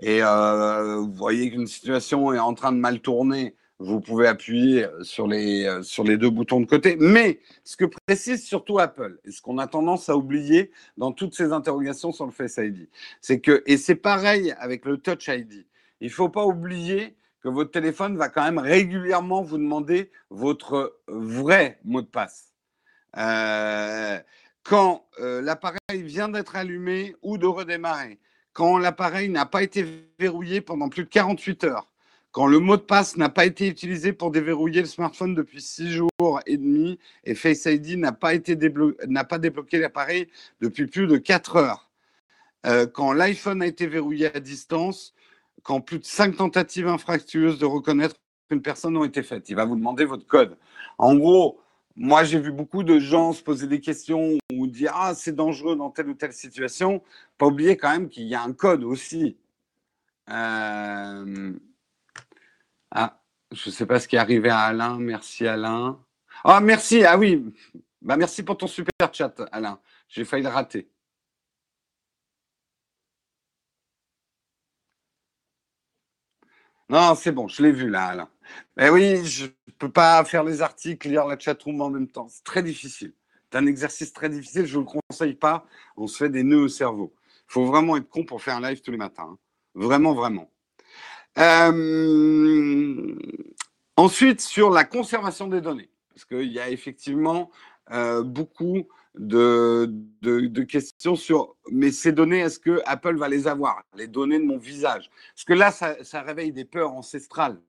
et euh, vous voyez qu'une situation est en train de mal tourner, vous pouvez appuyer sur les, euh, sur les deux boutons de côté. Mais ce que précise surtout Apple, et ce qu'on a tendance à oublier dans toutes ces interrogations sur le Face ID, c'est que, et c'est pareil avec le Touch ID, il ne faut pas oublier que votre téléphone va quand même régulièrement vous demander votre vrai mot de passe. Euh, quand l'appareil vient d'être allumé ou de redémarrer, quand l'appareil n'a pas été verrouillé pendant plus de 48 heures, quand le mot de passe n'a pas été utilisé pour déverrouiller le smartphone depuis six jours et demi et Face ID n'a pas, été n'a pas débloqué l'appareil depuis plus de quatre heures, euh, quand l'iPhone a été verrouillé à distance, quand plus de cinq tentatives infractueuses de reconnaître une personne ont été faites, il va vous demander votre code. En gros, moi, j'ai vu beaucoup de gens se poser des questions ou dire Ah, c'est dangereux dans telle ou telle situation. Pas oublier quand même qu'il y a un code aussi. Euh, ah, je ne sais pas ce qui est arrivé à Alain. Merci Alain. Ah, merci. Ah oui. Bah, merci pour ton super chat, Alain. J'ai failli le rater. Non, c'est bon, je l'ai vu là, Alain. Mais oui, je ne peux pas faire les articles, lire la chatroom en même temps. C'est très difficile. C'est un exercice très difficile, je ne le conseille pas. On se fait des nœuds au cerveau. Il faut vraiment être con pour faire un live tous les matins. Hein. Vraiment, vraiment. Euh, ensuite, sur la conservation des données, parce qu'il y a effectivement euh, beaucoup de, questions sur mais ces données, est-ce que Apple va les avoir? Les données de mon visage. Parce que là, ça réveille des peurs ancestrales.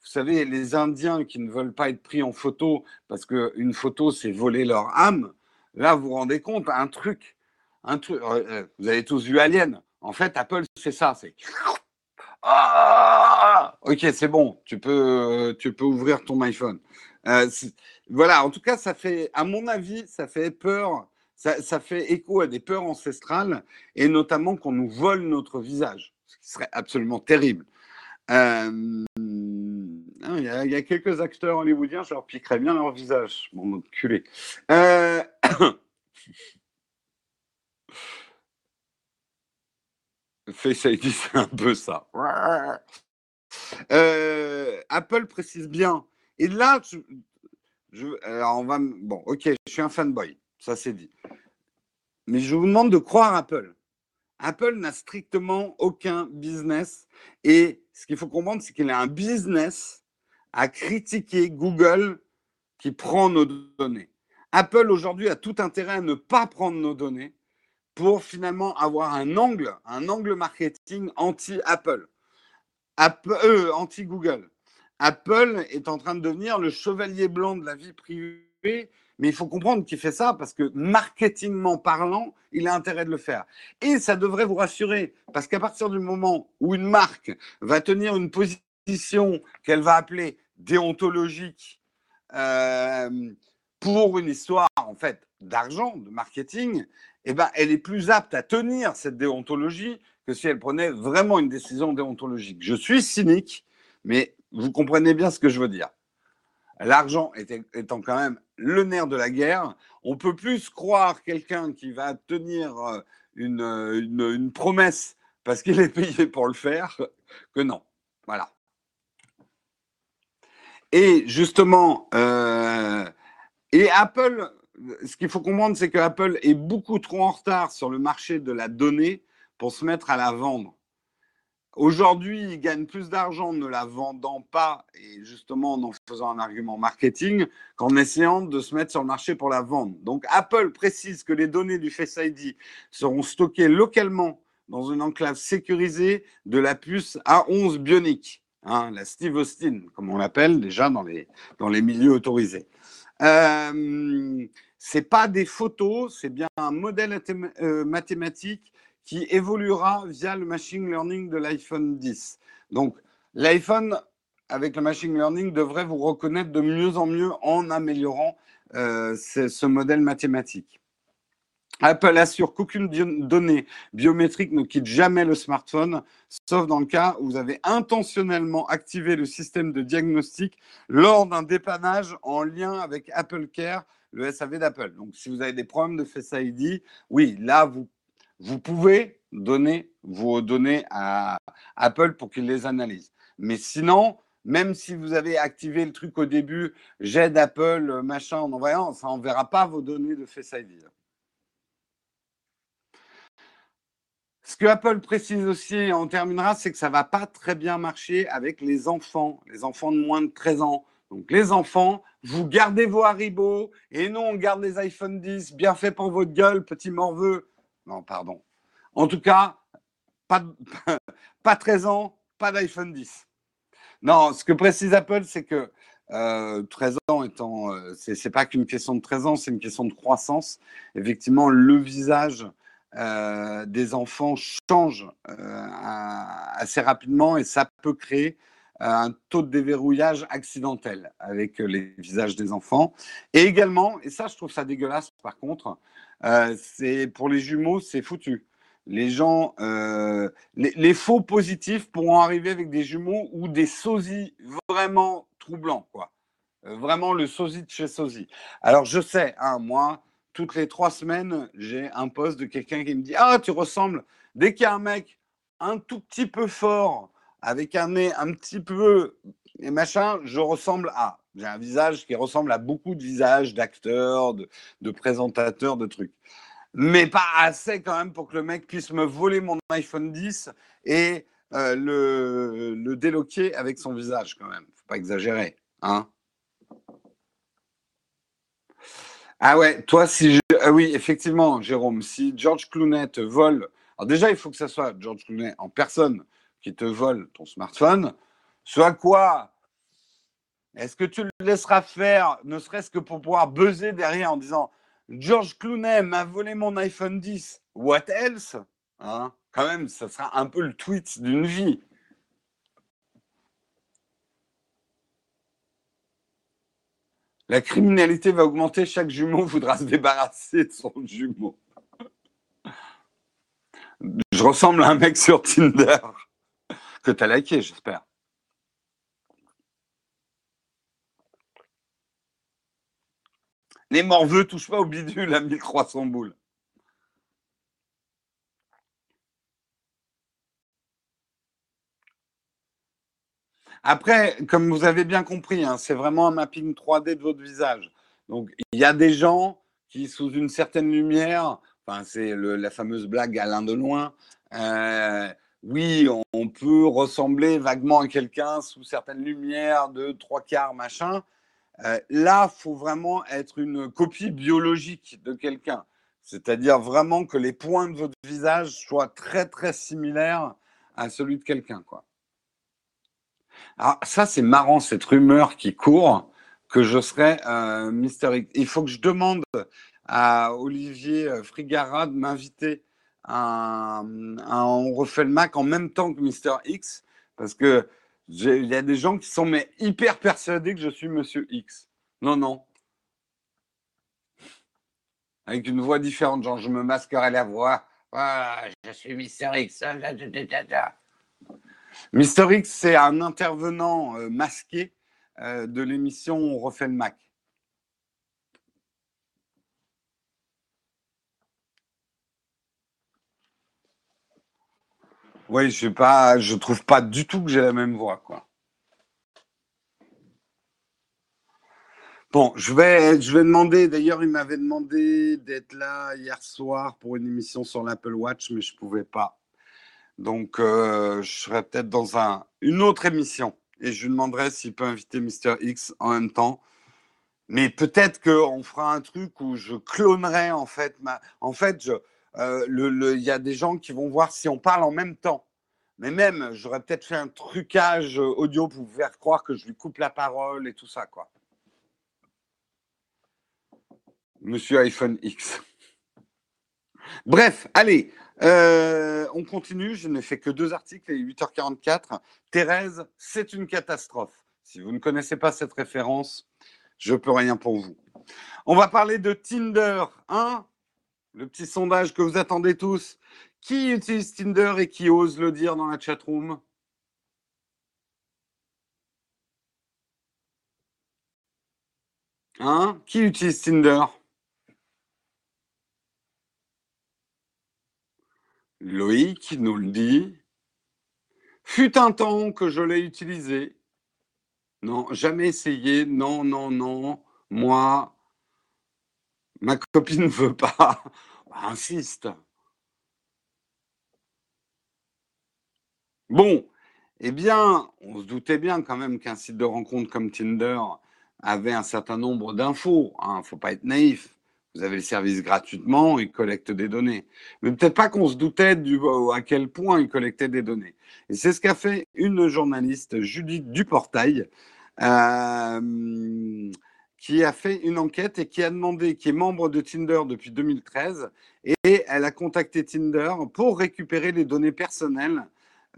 Vous savez, les Indiens qui ne veulent pas être pris en photo parce qu'une photo, c'est voler leur âme. Là, vous vous rendez compte, un truc, un truc. Euh, vous avez tous vu Alien. En fait, Apple, c'est ça. C'est ah ok, c'est bon, tu peux, tu peux ouvrir ton iPhone. Euh, voilà, en tout cas, ça fait, à mon avis, ça fait peur, ça, fait écho à des peurs ancestrales et notamment qu'on nous vole notre visage, ce qui serait absolument terrible. Euh, il y, a quelques acteurs hollywoodiens, je leur piquerais bien leur visage, mon enculé. Euh... Face ID, c'est un peu ça. Euh, Apple précise bien. Et là, je, alors on va. Bon, ok, je suis un fanboy, ça c'est dit. Mais je vous demande de croire Apple. Apple n'a strictement aucun business. Et ce qu'il faut comprendre, c'est qu'il a un business à critiquer Google qui prend nos données. Apple aujourd'hui a tout intérêt à ne pas prendre nos données pour finalement avoir un angle, un angle marketing anti-Apple, euh, anti-Google. Apple est en train de devenir le chevalier blanc de la vie privée, mais il faut comprendre qu'il fait ça parce que marketingment parlant, il a intérêt de le faire. Et ça devrait vous rassurer, parce qu'à partir du moment où une marque va tenir une position qu'elle va appeler déontologique euh, pour une histoire en fait d'argent, de marketing, eh ben, elle est plus apte à tenir cette déontologie que si elle prenait vraiment une décision déontologique. Je suis cynique, mais vous comprenez bien ce que je veux dire. L'argent étant quand même le nerf de la guerre, on peut plus croire quelqu'un qui va tenir euh, une, une, promesse parce qu'il est payé pour le faire que non. Voilà. Et justement, euh, et Apple ce qu'il faut comprendre, c'est que Apple est beaucoup trop en retard sur le marché de la donnée pour se mettre à la vendre. Aujourd'hui, il gagne plus d'argent en ne la vendant pas et justement en faisant un argument marketing qu'en essayant de se mettre sur le marché pour la vendre. Donc Apple précise que les données du Face ID seront stockées localement dans une enclave sécurisée de la puce A11 Bionic, hein, la Steve Austin, comme on l'appelle déjà dans les, dans les milieux autorisés. Euh, c'est pas des photos, c'est bien un modèle euh, mathématique qui évoluera via le machine learning de l'iPhone 10. Donc, l'iPhone, avec le machine learning, devrait vous reconnaître de mieux en mieux en améliorant euh, ce, modèle mathématique. Apple assure qu'aucune donnée biométrique ne quitte jamais le smartphone, sauf dans le cas où vous avez intentionnellement activé le système de diagnostic lors d'un dépannage en lien avec Apple Care, le SAV d'Apple. Donc, si vous avez des problèmes de Face ID, oui, là, vous, vous pouvez donner vos données à Apple pour qu'il les analyse. Mais sinon, même si vous avez activé le truc au début, j'aide Apple, machin, en envoyant, ça n'enverra pas vos données de Face ID. Ce que Apple précise aussi, et on terminera, c'est que ça va pas très bien marcher avec les enfants, les enfants de moins de 13 ans. Donc les enfants, vous gardez vos Haribo et non, on garde les iPhone 10, bien fait pour votre gueule, petit morveux. Non, pardon. En tout cas, pas, pas 13 ans, pas d'iPhone 10. Non, ce que précise Apple, c'est que 13 euh, ans étant, euh, c'est pas qu'une question de 13 ans, c'est une question de croissance. Effectivement, le visage euh, des enfants change euh, assez rapidement et ça peut créer euh, un taux de déverrouillage accidentel avec les visages des enfants. Et également, et ça je trouve ça dégueulasse par contre, c'est pour les jumeaux, c'est foutu. Les gens, les, faux positifs pourront arriver avec des jumeaux ou des sosies vraiment troublants, quoi. vraiment le sosie de chez sosie. Alors je sais, hein, moi, toutes les trois semaines, j'ai un poste de quelqu'un qui me dit Ah, tu ressembles. Dès qu'il y a un mec un tout petit peu fort, avec un nez un petit peu et machin, je ressemble à. J'ai un visage qui ressemble à beaucoup de visages d'acteurs, de, présentateurs, de trucs. Mais pas assez quand même pour que le mec puisse me voler mon iPhone 10 et euh, le, le déloquer avec son visage quand même. Faut pas exagérer. Hein ah ouais, toi, si. Ah oui, effectivement, Jérôme, si George Clooney te vole. Alors déjà, il faut que ce soit George Clooney en personne qui te vole ton smartphone. Soit quoi? Est-ce que tu le laisseras faire, ne serait-ce que pour pouvoir buzzer derrière en disant George Clooney m'a volé mon iPhone 10, what else? Hein? Quand même, ça sera un peu le tweet d'une vie. La criminalité va augmenter, chaque jumeau voudra se débarrasser de son jumeau. Je ressemble à un mec sur Tinder que tu as liké, j'espère. Les morveux touchent pas au bidule à 1300 boules. Après, comme vous avez bien compris, hein, c'est vraiment un mapping 3D de votre visage. Donc, il y a des gens qui, sous une certaine lumière, c'est la fameuse blague Alain de loin, euh, oui, on, peut ressembler vaguement à quelqu'un sous certaines lumières de trois quarts, machin. Euh, là, faut vraiment être une copie biologique de quelqu'un. C'est-à-dire vraiment que les points de votre visage soient très, très similaires à celui de quelqu'un, quoi. Alors, ça, c'est marrant, cette rumeur qui court que je serais euh, Mister X. Il faut que je demande à Olivier euh, Frigara de m'inviter à, On refait le Mac en même temps que Mister X, parce que il y a des gens qui sont hyper persuadés que je suis Monsieur X. Non, non. Avec une voix différente, genre je me masquerai la voix. Voilà, je suis Mister X. Mister X, c'est un intervenant euh, masqué euh, de l'émission On refait le Mac. Oui, je ne pas, je trouve pas du tout que j'ai la même voix, quoi. Bon, je vais, je vais demander. D'ailleurs, il m'avait demandé d'être là hier soir pour une émission sur l'Apple Watch, mais je ne pouvais pas. Donc, euh, je serai peut-être dans un, une autre émission et je lui demanderai s'il peut inviter Mister X en même temps. Mais peut-être qu'on fera un truc où je clonerai en fait ma. En fait, il euh, le, y a des gens qui vont voir si on parle en même temps. Mais même, j'aurais peut-être fait un trucage audio pour vous faire croire que je lui coupe la parole et tout ça, quoi. Monsieur iPhone X. Bref, allez, euh, on continue, je n'ai fait que deux articles, et 8h44. Thérèse, c'est une catastrophe. Si vous ne connaissez pas cette référence, je peux rien pour vous. On va parler de Tinder 1. le petit sondage que vous attendez tous. Qui utilise Tinder et qui ose le dire dans la chatroom? Hein? Qui utilise Tinder? Loïc nous le dit. Fut un temps que je l'ai utilisé. Non, jamais essayé. Non, non, non. Moi, ma copine ne veut pas. Insiste. Bon, eh bien, on se doutait bien quand même qu'un site de rencontre comme Tinder avait un certain nombre d'infos. Il hein, ne faut pas être naïf. Vous avez le service gratuitement, il collecte des données. Mais peut-être pas qu'on se doutait du, à quel point il collectait des données. Et c'est ce qu'a fait une journaliste, Judith Duportail, euh, qui a fait une enquête et qui a demandé, qui est membre de Tinder depuis 2013, et elle a contacté Tinder pour récupérer les données personnelles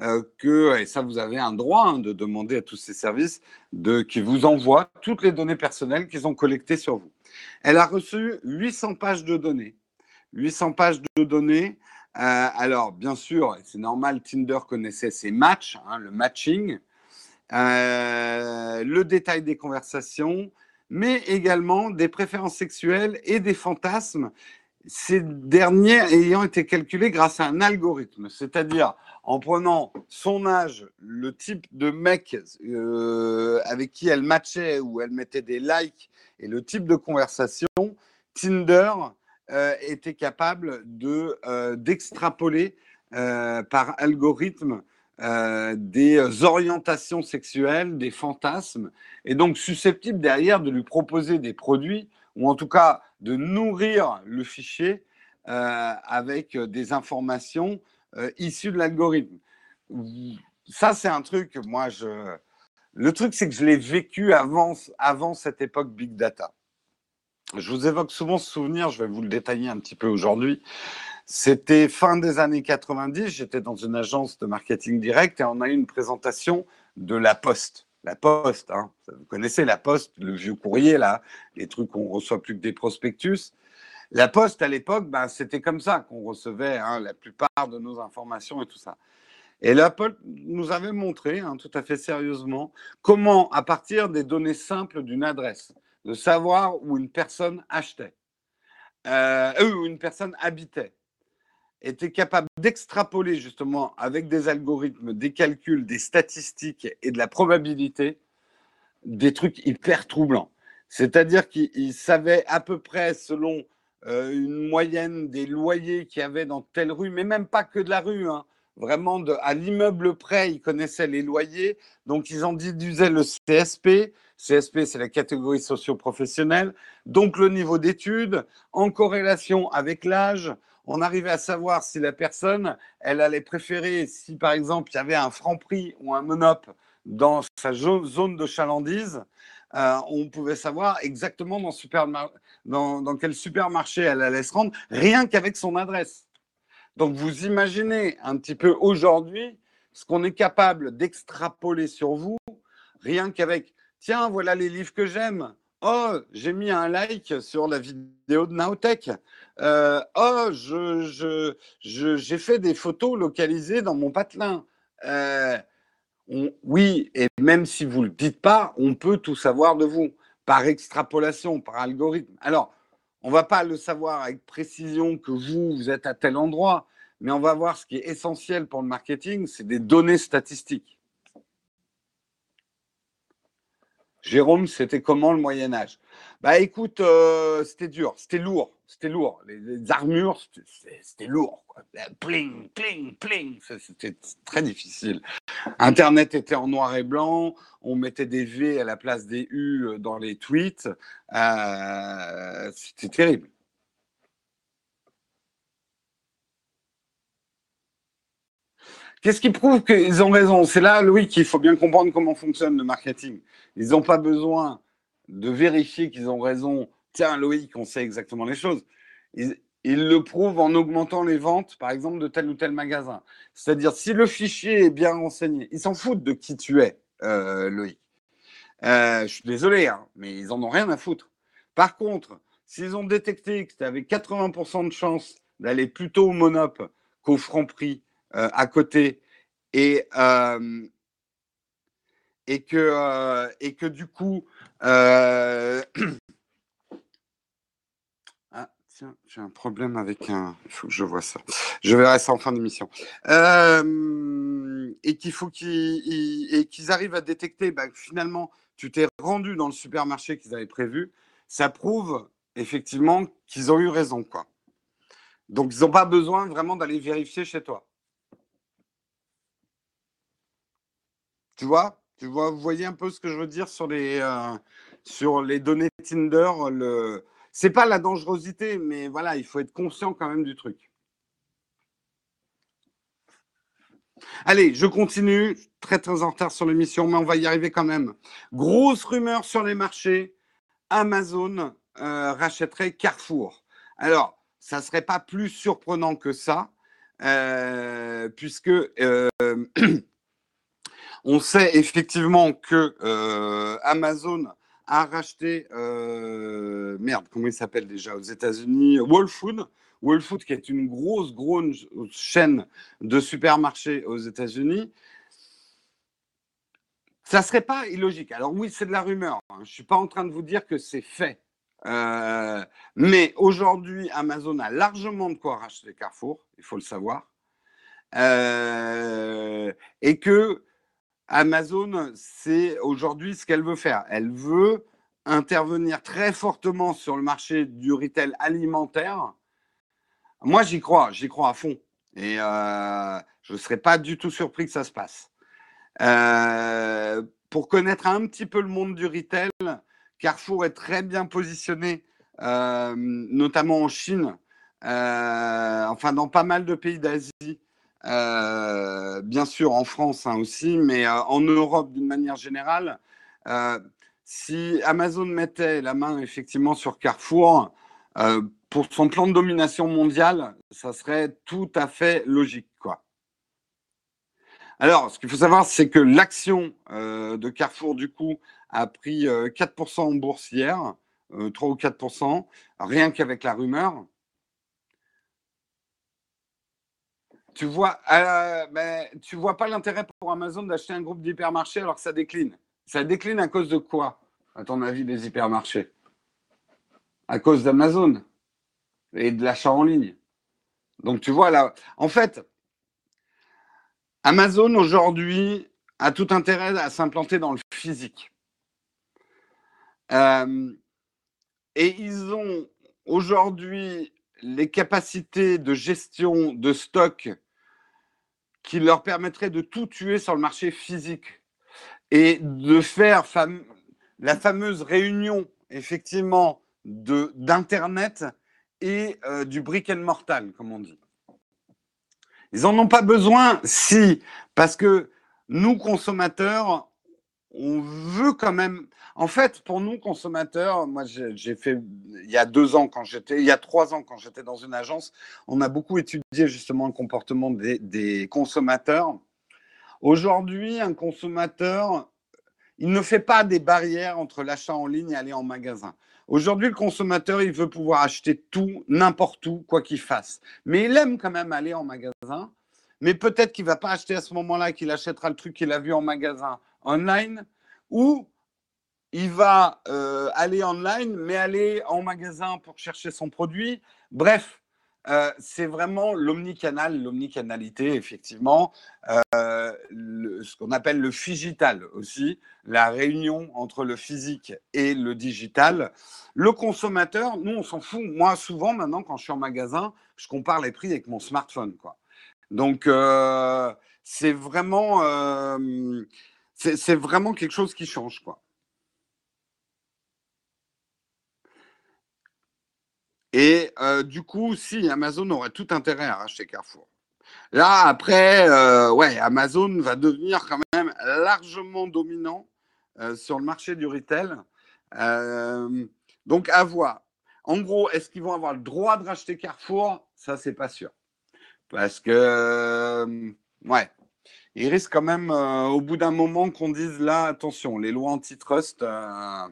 euh, que, et ça vous avez un droit hein, de demander à tous ces services, de, qui vous envoient toutes les données personnelles qu'ils ont collectées sur vous. Elle a reçu 800 pages de données. 800 pages de données. Euh, alors, bien sûr, c'est normal, Tinder connaissait ses matchs, hein, le matching, euh, le détail des conversations, mais également des préférences sexuelles et des fantasmes, ces derniers ayant été calculés grâce à un algorithme, c'est-à-dire en prenant son âge, le type de mec euh, avec qui elle matchait ou elle mettait des likes et le type de conversation, Tinder euh, était capable de euh, d'extrapoler par algorithme des orientations sexuelles, des fantasmes, et donc susceptible derrière de lui proposer des produits, ou en tout cas de nourrir le fichier avec des informations euh, issus de l'algorithme. Ça, c'est un truc, moi, je. Le truc, c'est que je l'ai vécu avant, avant cette époque Big Data. Je vous évoque souvent ce souvenir, je vais vous le détailler un petit peu aujourd'hui. C'était fin des années 90, j'étais dans une agence de marketing direct et on a eu une présentation de La Poste. La Poste, hein. vous connaissez La Poste, le vieux courrier là, les trucs qu'on reçoit plus que des prospectus. La Poste, à l'époque, ben, c'était comme ça qu'on recevait hein, la plupart de nos informations et tout ça. Et la Poste nous avait montré, hein, tout à fait sérieusement, comment, à partir des données simples d'une adresse, de savoir où une personne achetait, euh, euh, où une personne habitait, était capable d'extrapoler justement avec des algorithmes, des calculs, des statistiques et de la probabilité, des trucs hyper troublants. C'est-à-dire qu'il savait à peu près, selon euh, une moyenne des loyers qu'il y avait dans telle rue, mais même pas que de la rue, hein. vraiment à l'immeuble près, ils connaissaient les loyers, donc ils en déduisaient le CSP. CSP, c'est la catégorie socio-professionnelle, donc le niveau d'études, en corrélation avec l'âge, on arrivait à savoir si la personne, elle allait préférer, si par exemple il y avait un franc prix ou un monop dans sa zone de chalandise, euh, on pouvait savoir exactement dans, quel supermarché elle allait se rendre, rien qu'avec son adresse. Donc vous imaginez un petit peu aujourd'hui ce qu'on est capable d'extrapoler sur vous, rien qu'avec, tiens, voilà les livres que j'aime. Oh, j'ai mis un like sur la vidéo de Naotech. Euh, oh, je, j'ai fait des photos localisées dans mon patelin. Euh, oui, et même si vous ne le dites pas, on peut tout savoir de vous, par extrapolation, par algorithme. Alors, on ne va pas le savoir avec précision que vous, vous êtes à tel endroit, mais on va voir ce qui est essentiel pour le marketing, c'est des données statistiques. Jérôme, c'était comment le Moyen Âge? Bah écoute, euh, c'était dur, c'était lourd, c'était lourd. Les, armures, c'était lourd. Pling, pling, pling, c'était très difficile. Internet était en noir et blanc, on mettait des V à la place des U euh, dans les tweets. Euh, c'était terrible. Qu'est-ce qui prouve qu'ils ont raison? C'est là, Louis, qu'il faut bien comprendre comment fonctionne le marketing. Ils n'ont pas besoin de vérifier qu'ils ont raison. Tiens, Loïc, on sait exactement les choses. Ils, le prouvent en augmentant les ventes, par exemple, de tel ou tel magasin. C'est-à-dire, si le fichier est bien renseigné, ils s'en foutent de qui tu es, euh, Loïc. Euh, je suis désolé, hein, mais ils en ont rien à foutre. Par contre, s'ils ont détecté que tu avais 80% de chance d'aller plutôt au Monop qu'au Franprix à côté et, euh, et, que, euh, et que du coup. ah, tiens, j'ai un problème avec un. Il faut que je vois ça. Je verrai ça en fin d'émission. et qu'il faut qu'ils arrivent à détecter bah, finalement, tu t'es rendu dans le supermarché qu'ils avaient prévu. Ça prouve effectivement qu'ils ont eu raison. quoi. Donc, ils n'ont pas besoin vraiment d'aller vérifier chez toi. Tu vois, tu vois, vous voyez un peu ce que je veux dire sur les, euh, sur les données Tinder. Le... C'est pas la dangerosité, mais voilà, il faut être conscient quand même du truc. Allez, je continue. Très très en retard sur l'émission, mais on va y arriver quand même. Grosse rumeur sur les marchés. Amazon euh, rachèterait Carrefour. Alors, ça ne serait pas plus surprenant que ça, euh, puisque On sait effectivement que euh, Amazon a racheté, euh, merde, comment il s'appelle déjà aux États-Unis, Whole Food. Whole Food, qui est une grosse, grosse chaîne de supermarchés aux États-Unis. Ça serait pas illogique. Alors oui, c'est de la rumeur. Hein. Je ne suis pas en train de vous dire que c'est fait. Euh, mais aujourd'hui, Amazon a largement de quoi racheter Carrefour, il faut le savoir. et que Amazon, c'est aujourd'hui ce qu'elle veut faire. Elle veut intervenir très fortement sur le marché du retail alimentaire. Moi, j'y crois, j'y crois à fond. Et euh, je ne serais pas du tout surpris que ça se passe. Euh, pour connaître un petit peu le monde du retail, Carrefour est très bien positionné, euh, notamment en Chine, enfin dans pas mal de pays d'Asie. Euh, bien sûr en France hein, aussi, mais euh, en Europe d'une manière générale. Euh, si Amazon mettait la main effectivement sur Carrefour, pour son plan de domination mondiale, ça serait tout à fait logique. Quoi. Alors, ce qu'il faut savoir, c'est que l'action de Carrefour, du coup, a pris 4% en bourse hier, 3 ou 4%, rien qu'avec la rumeur. Tu vois, euh, ben, tu vois pas l'intérêt pour Amazon d'acheter un groupe d'hypermarchés alors que ça décline. Ça décline à cause de quoi, à ton avis, les hypermarchés? À cause d'Amazon et de l'achat en ligne. Donc tu vois là, en fait, Amazon aujourd'hui a tout intérêt à s'implanter dans le physique. Euh, et ils ont aujourd'hui les capacités de gestion de stock qui leur permettraient de tout tuer sur le marché physique et de faire la fameuse réunion effectivement d'internet et euh, du brick and mortal comme on dit. Ils n'en ont pas besoin si parce que nous consommateurs on veut quand même. En fait, pour nous consommateurs, moi j'ai fait il y a deux ans quand j'étais, il y a trois ans quand j'étais dans une agence, on a beaucoup étudié justement le comportement des, des consommateurs. Aujourd'hui, un consommateur, il ne fait pas des barrières entre l'achat en ligne et aller en magasin. Aujourd'hui, le consommateur, il veut pouvoir acheter tout, n'importe où, quoi qu'il fasse. Mais il aime quand même aller en magasin. Mais peut-être qu'il ne va pas acheter à ce moment-là, qu'il achètera le truc qu'il a vu en magasin online ou il va euh, aller online, mais aller en magasin pour chercher son produit. Bref, euh, c'est vraiment l'omnicanal, l'omnicanalité, effectivement, euh, ce qu'on appelle le figital aussi, la réunion entre le physique et le digital. Le consommateur, nous, on s'en fout. Moi, souvent, maintenant, quand je suis en magasin, je compare les prix avec mon smartphone. Quoi. Donc, c'est vraiment c'est vraiment quelque chose qui change, quoi. Et euh, du coup, si Amazon aurait tout intérêt à racheter Carrefour. Là, après, euh, ouais, Amazon va devenir quand même largement dominant euh, sur le marché du retail. donc, à voir. En gros, est-ce qu'ils vont avoir le droit de racheter Carrefour? Ça, c'est pas sûr. Parce que, ouais, il risque quand même, euh, au bout d'un moment, qu'on dise là, attention, les lois antitrust, euh,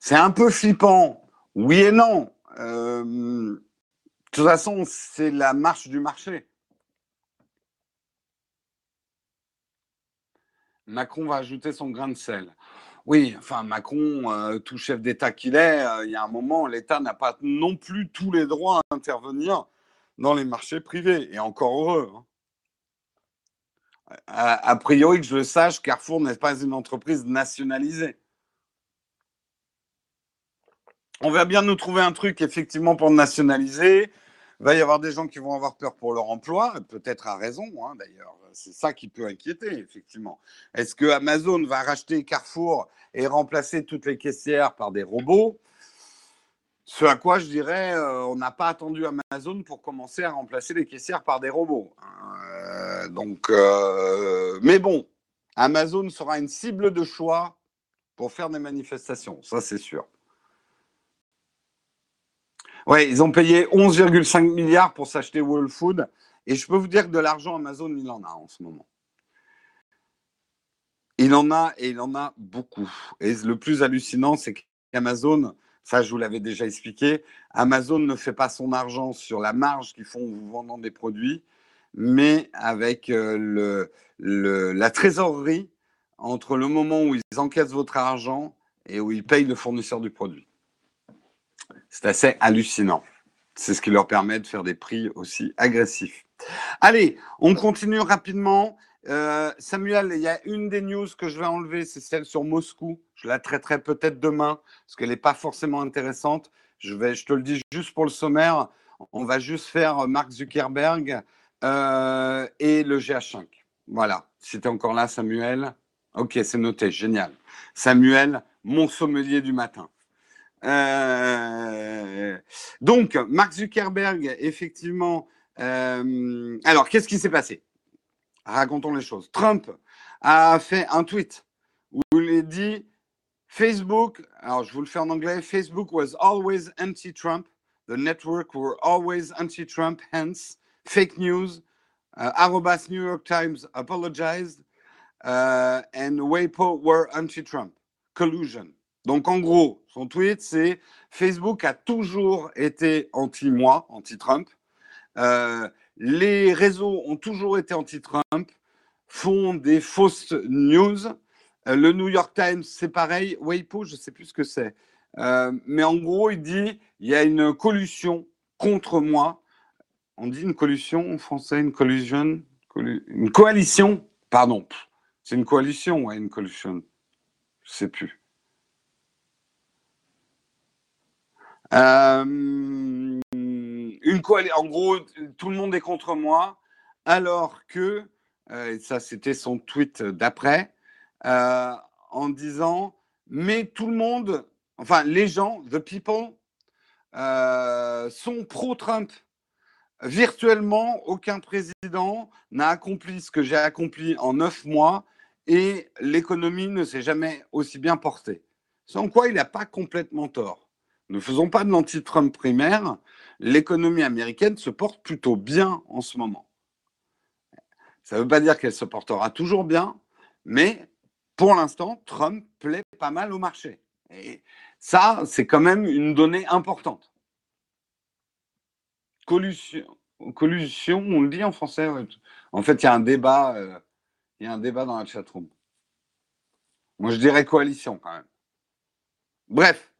c'est un peu flippant. Oui et non. Euh, de toute façon, c'est la marche du marché. Macron va ajouter son grain de sel. Oui, enfin, Macron, tout chef d'État qu'il est, il y a un moment, l'État n'a pas non plus tous les droits à intervenir dans les marchés privés. Et encore heureux. Hein. A, priori, que je le sache, Carrefour n'est pas une entreprise nationalisée. On va bien nous trouver un truc, effectivement, pour nationaliser. Il va y avoir des gens qui vont avoir peur pour leur emploi, peut-être à raison, hein, d'ailleurs. C'est ça qui peut inquiéter, effectivement. Est-ce que Amazon va racheter Carrefour et remplacer toutes les caissières par des robots? Ce à quoi je dirais, euh, on n'a pas attendu Amazon pour commencer à remplacer les caissières par des robots. Euh, donc, euh, mais bon, Amazon sera une cible de choix pour faire des manifestations, ça c'est sûr. Oui, ils ont payé 11,5 milliards pour s'acheter Whole Food. Et je peux vous dire que de l'argent, Amazon, il en a en ce moment. Il en a et il en a beaucoup. Et le plus hallucinant, c'est qu'Amazon, ça je vous l'avais déjà expliqué, Amazon ne fait pas son argent sur la marge qu'ils font en vous vendant des produits, mais avec euh, la trésorerie entre le moment où ils encaissent votre argent et où ils payent le fournisseur du produit. C'est assez hallucinant. C'est ce qui leur permet de faire des prix aussi agressifs. Allez, on continue rapidement. Euh, Samuel, il y a une des news que je vais enlever, c'est celle sur Moscou. Je la traiterai peut-être demain, parce qu'elle n'est pas forcément intéressante. Je, te le dis juste pour le sommaire. On va juste faire Mark Zuckerberg euh, et le GH5. Voilà. C'était encore là, Samuel. Ok, c'est noté. Génial. Samuel, mon sommelier du matin. Euh, donc, Mark Zuckerberg, effectivement. Euh, alors, qu'est-ce qui s'est passé? Racontons les choses. Trump a fait un tweet où il dit Facebook, alors je vous le fais en anglais, Facebook was always anti-Trump. The network were always anti-Trump, hence fake news. Uh, New York Times apologized. Uh, and WAPO were anti-Trump. Collusion. Donc en gros, son tweet, c'est Facebook a toujours été anti-moi, anti-Trump. Euh, les réseaux ont toujours été anti-Trump, font des fausses news. Euh, le New York Times, c'est pareil. Weipo, je ne sais plus ce que c'est. Euh, mais en gros, il dit il y a une collusion contre moi. On dit une collusion en français, une collusion, une coalition. Pardon, c'est une coalition, ouais, une collusion. Je ne sais plus. Euh, en gros, tout le monde est contre moi, alors que, euh, ça c'était son tweet d'après, euh, en disant, mais tout le monde, enfin les gens, the people, sont pro-Trump. Virtuellement, aucun président n'a accompli ce que j'ai accompli en neuf mois et l'économie ne s'est jamais aussi bien portée. Sans quoi il n'a pas complètement tort ne faisons pas de l'anti-Trump primaire, l'économie américaine se porte plutôt bien en ce moment. Ça ne veut pas dire qu'elle se portera toujours bien, mais pour l'instant, Trump plaît pas mal au marché. Et ça, c'est quand même une donnée importante. Collusion, on le dit en français. En fait, il y a un débat, euh, il y a un débat dans la chatroom. Moi, je dirais coalition quand même. Bref,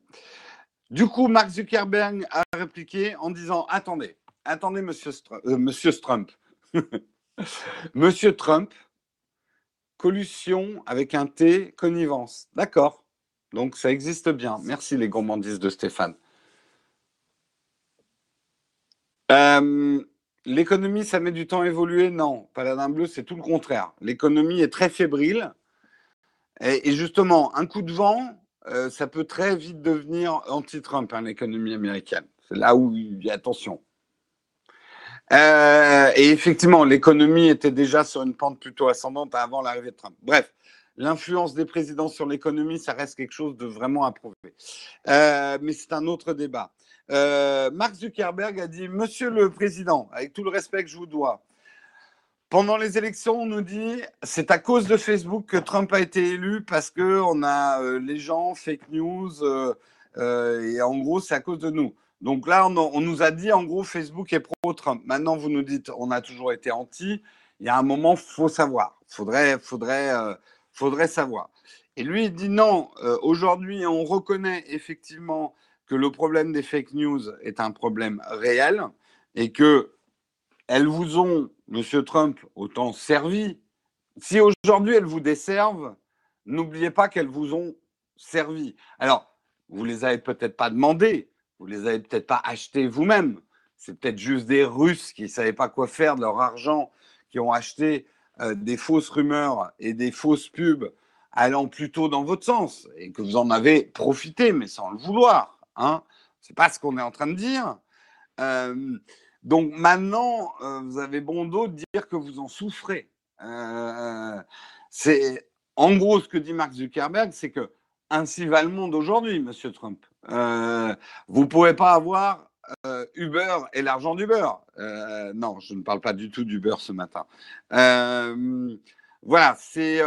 du coup, Mark Zuckerberg a répliqué en disant Attendez, attendez, monsieur, euh, Trump. monsieur Trump, collusion avec un T, connivence. D'accord. Donc ça existe bien. Merci les gourmandises de Stéphane. Euh, l'économie, ça met du temps à évoluer? Non, Paladin Bleu, c'est tout le contraire. L'économie est très fébrile. et justement, un coup de vent, euh, ça peut très vite devenir anti-Trump, hein, l'économie américaine. C'est là où il y a attention. Euh, et effectivement, l'économie était déjà sur une pente plutôt ascendante avant l'arrivée de Trump. Bref, l'influence des présidents sur l'économie, ça reste quelque chose de vraiment approuvé. Euh, mais c'est un autre débat. Mark Zuckerberg a dit, Monsieur le Président, avec tout le respect que je vous dois, pendant les élections, on nous dit c'est à cause de Facebook que Trump a été élu parce que on a euh, les gens fake news, euh, et en gros, c'est à cause de nous. Donc là, on, nous a dit, en gros, Facebook est pro-Trump. Maintenant, vous nous dites, on a toujours été anti. Il y a un moment, faut savoir. Faudrait, faudrait, faudrait savoir. Et lui, il dit non. Aujourd'hui, on reconnaît effectivement que le problème des fake news est un problème réel et que elles vous ont, Monsieur Trump, autant servi. Si aujourd'hui elles vous desservent, n'oubliez pas qu'elles vous ont servi. Alors, vous les avez peut-être pas demandées, vous les avez peut-être pas achetées vous-même. C'est peut-être juste des Russes qui ne savaient pas quoi faire de leur argent, qui ont acheté euh, des fausses rumeurs et des fausses pubs allant plutôt dans votre sens et que vous en avez profité, mais sans le vouloir. Hein. C'est pas ce qu'on est en train de dire. Euh, donc maintenant, euh, vous avez bon dos de dire que vous en souffrez. Euh, c'est en gros ce que dit Mark Zuckerberg, c'est que ainsi va le monde aujourd'hui, Monsieur Trump. Euh, vous pouvez pas avoir Uber et l'argent d'Uber. non, je ne parle pas du tout d'Uber ce matin. voilà, c'est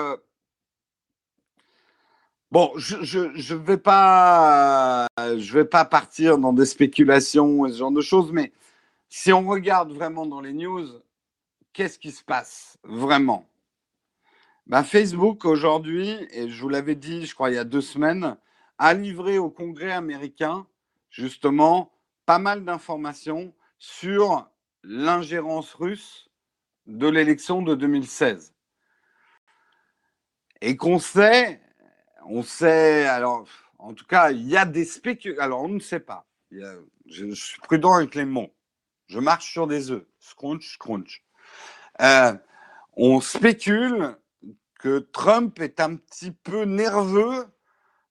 Bon, je je vais pas je vais pas partir dans des spéculations et ce genre de choses, mais si on regarde vraiment dans les news, qu'est-ce qui se passe vraiment? Ben, Facebook aujourd'hui, et je vous l'avais dit, je crois il y a deux semaines, a livré au Congrès américain justement pas mal d'informations sur l'ingérence russe de l'élection de 2016. Et qu'on sait, on sait, alors, en tout cas, il y a des spéculations. Alors, on ne sait pas. je, suis prudent avec les mots. Je marche sur des œufs. Scrunch, scrunch. Euh, on spécule que Trump est un petit peu nerveux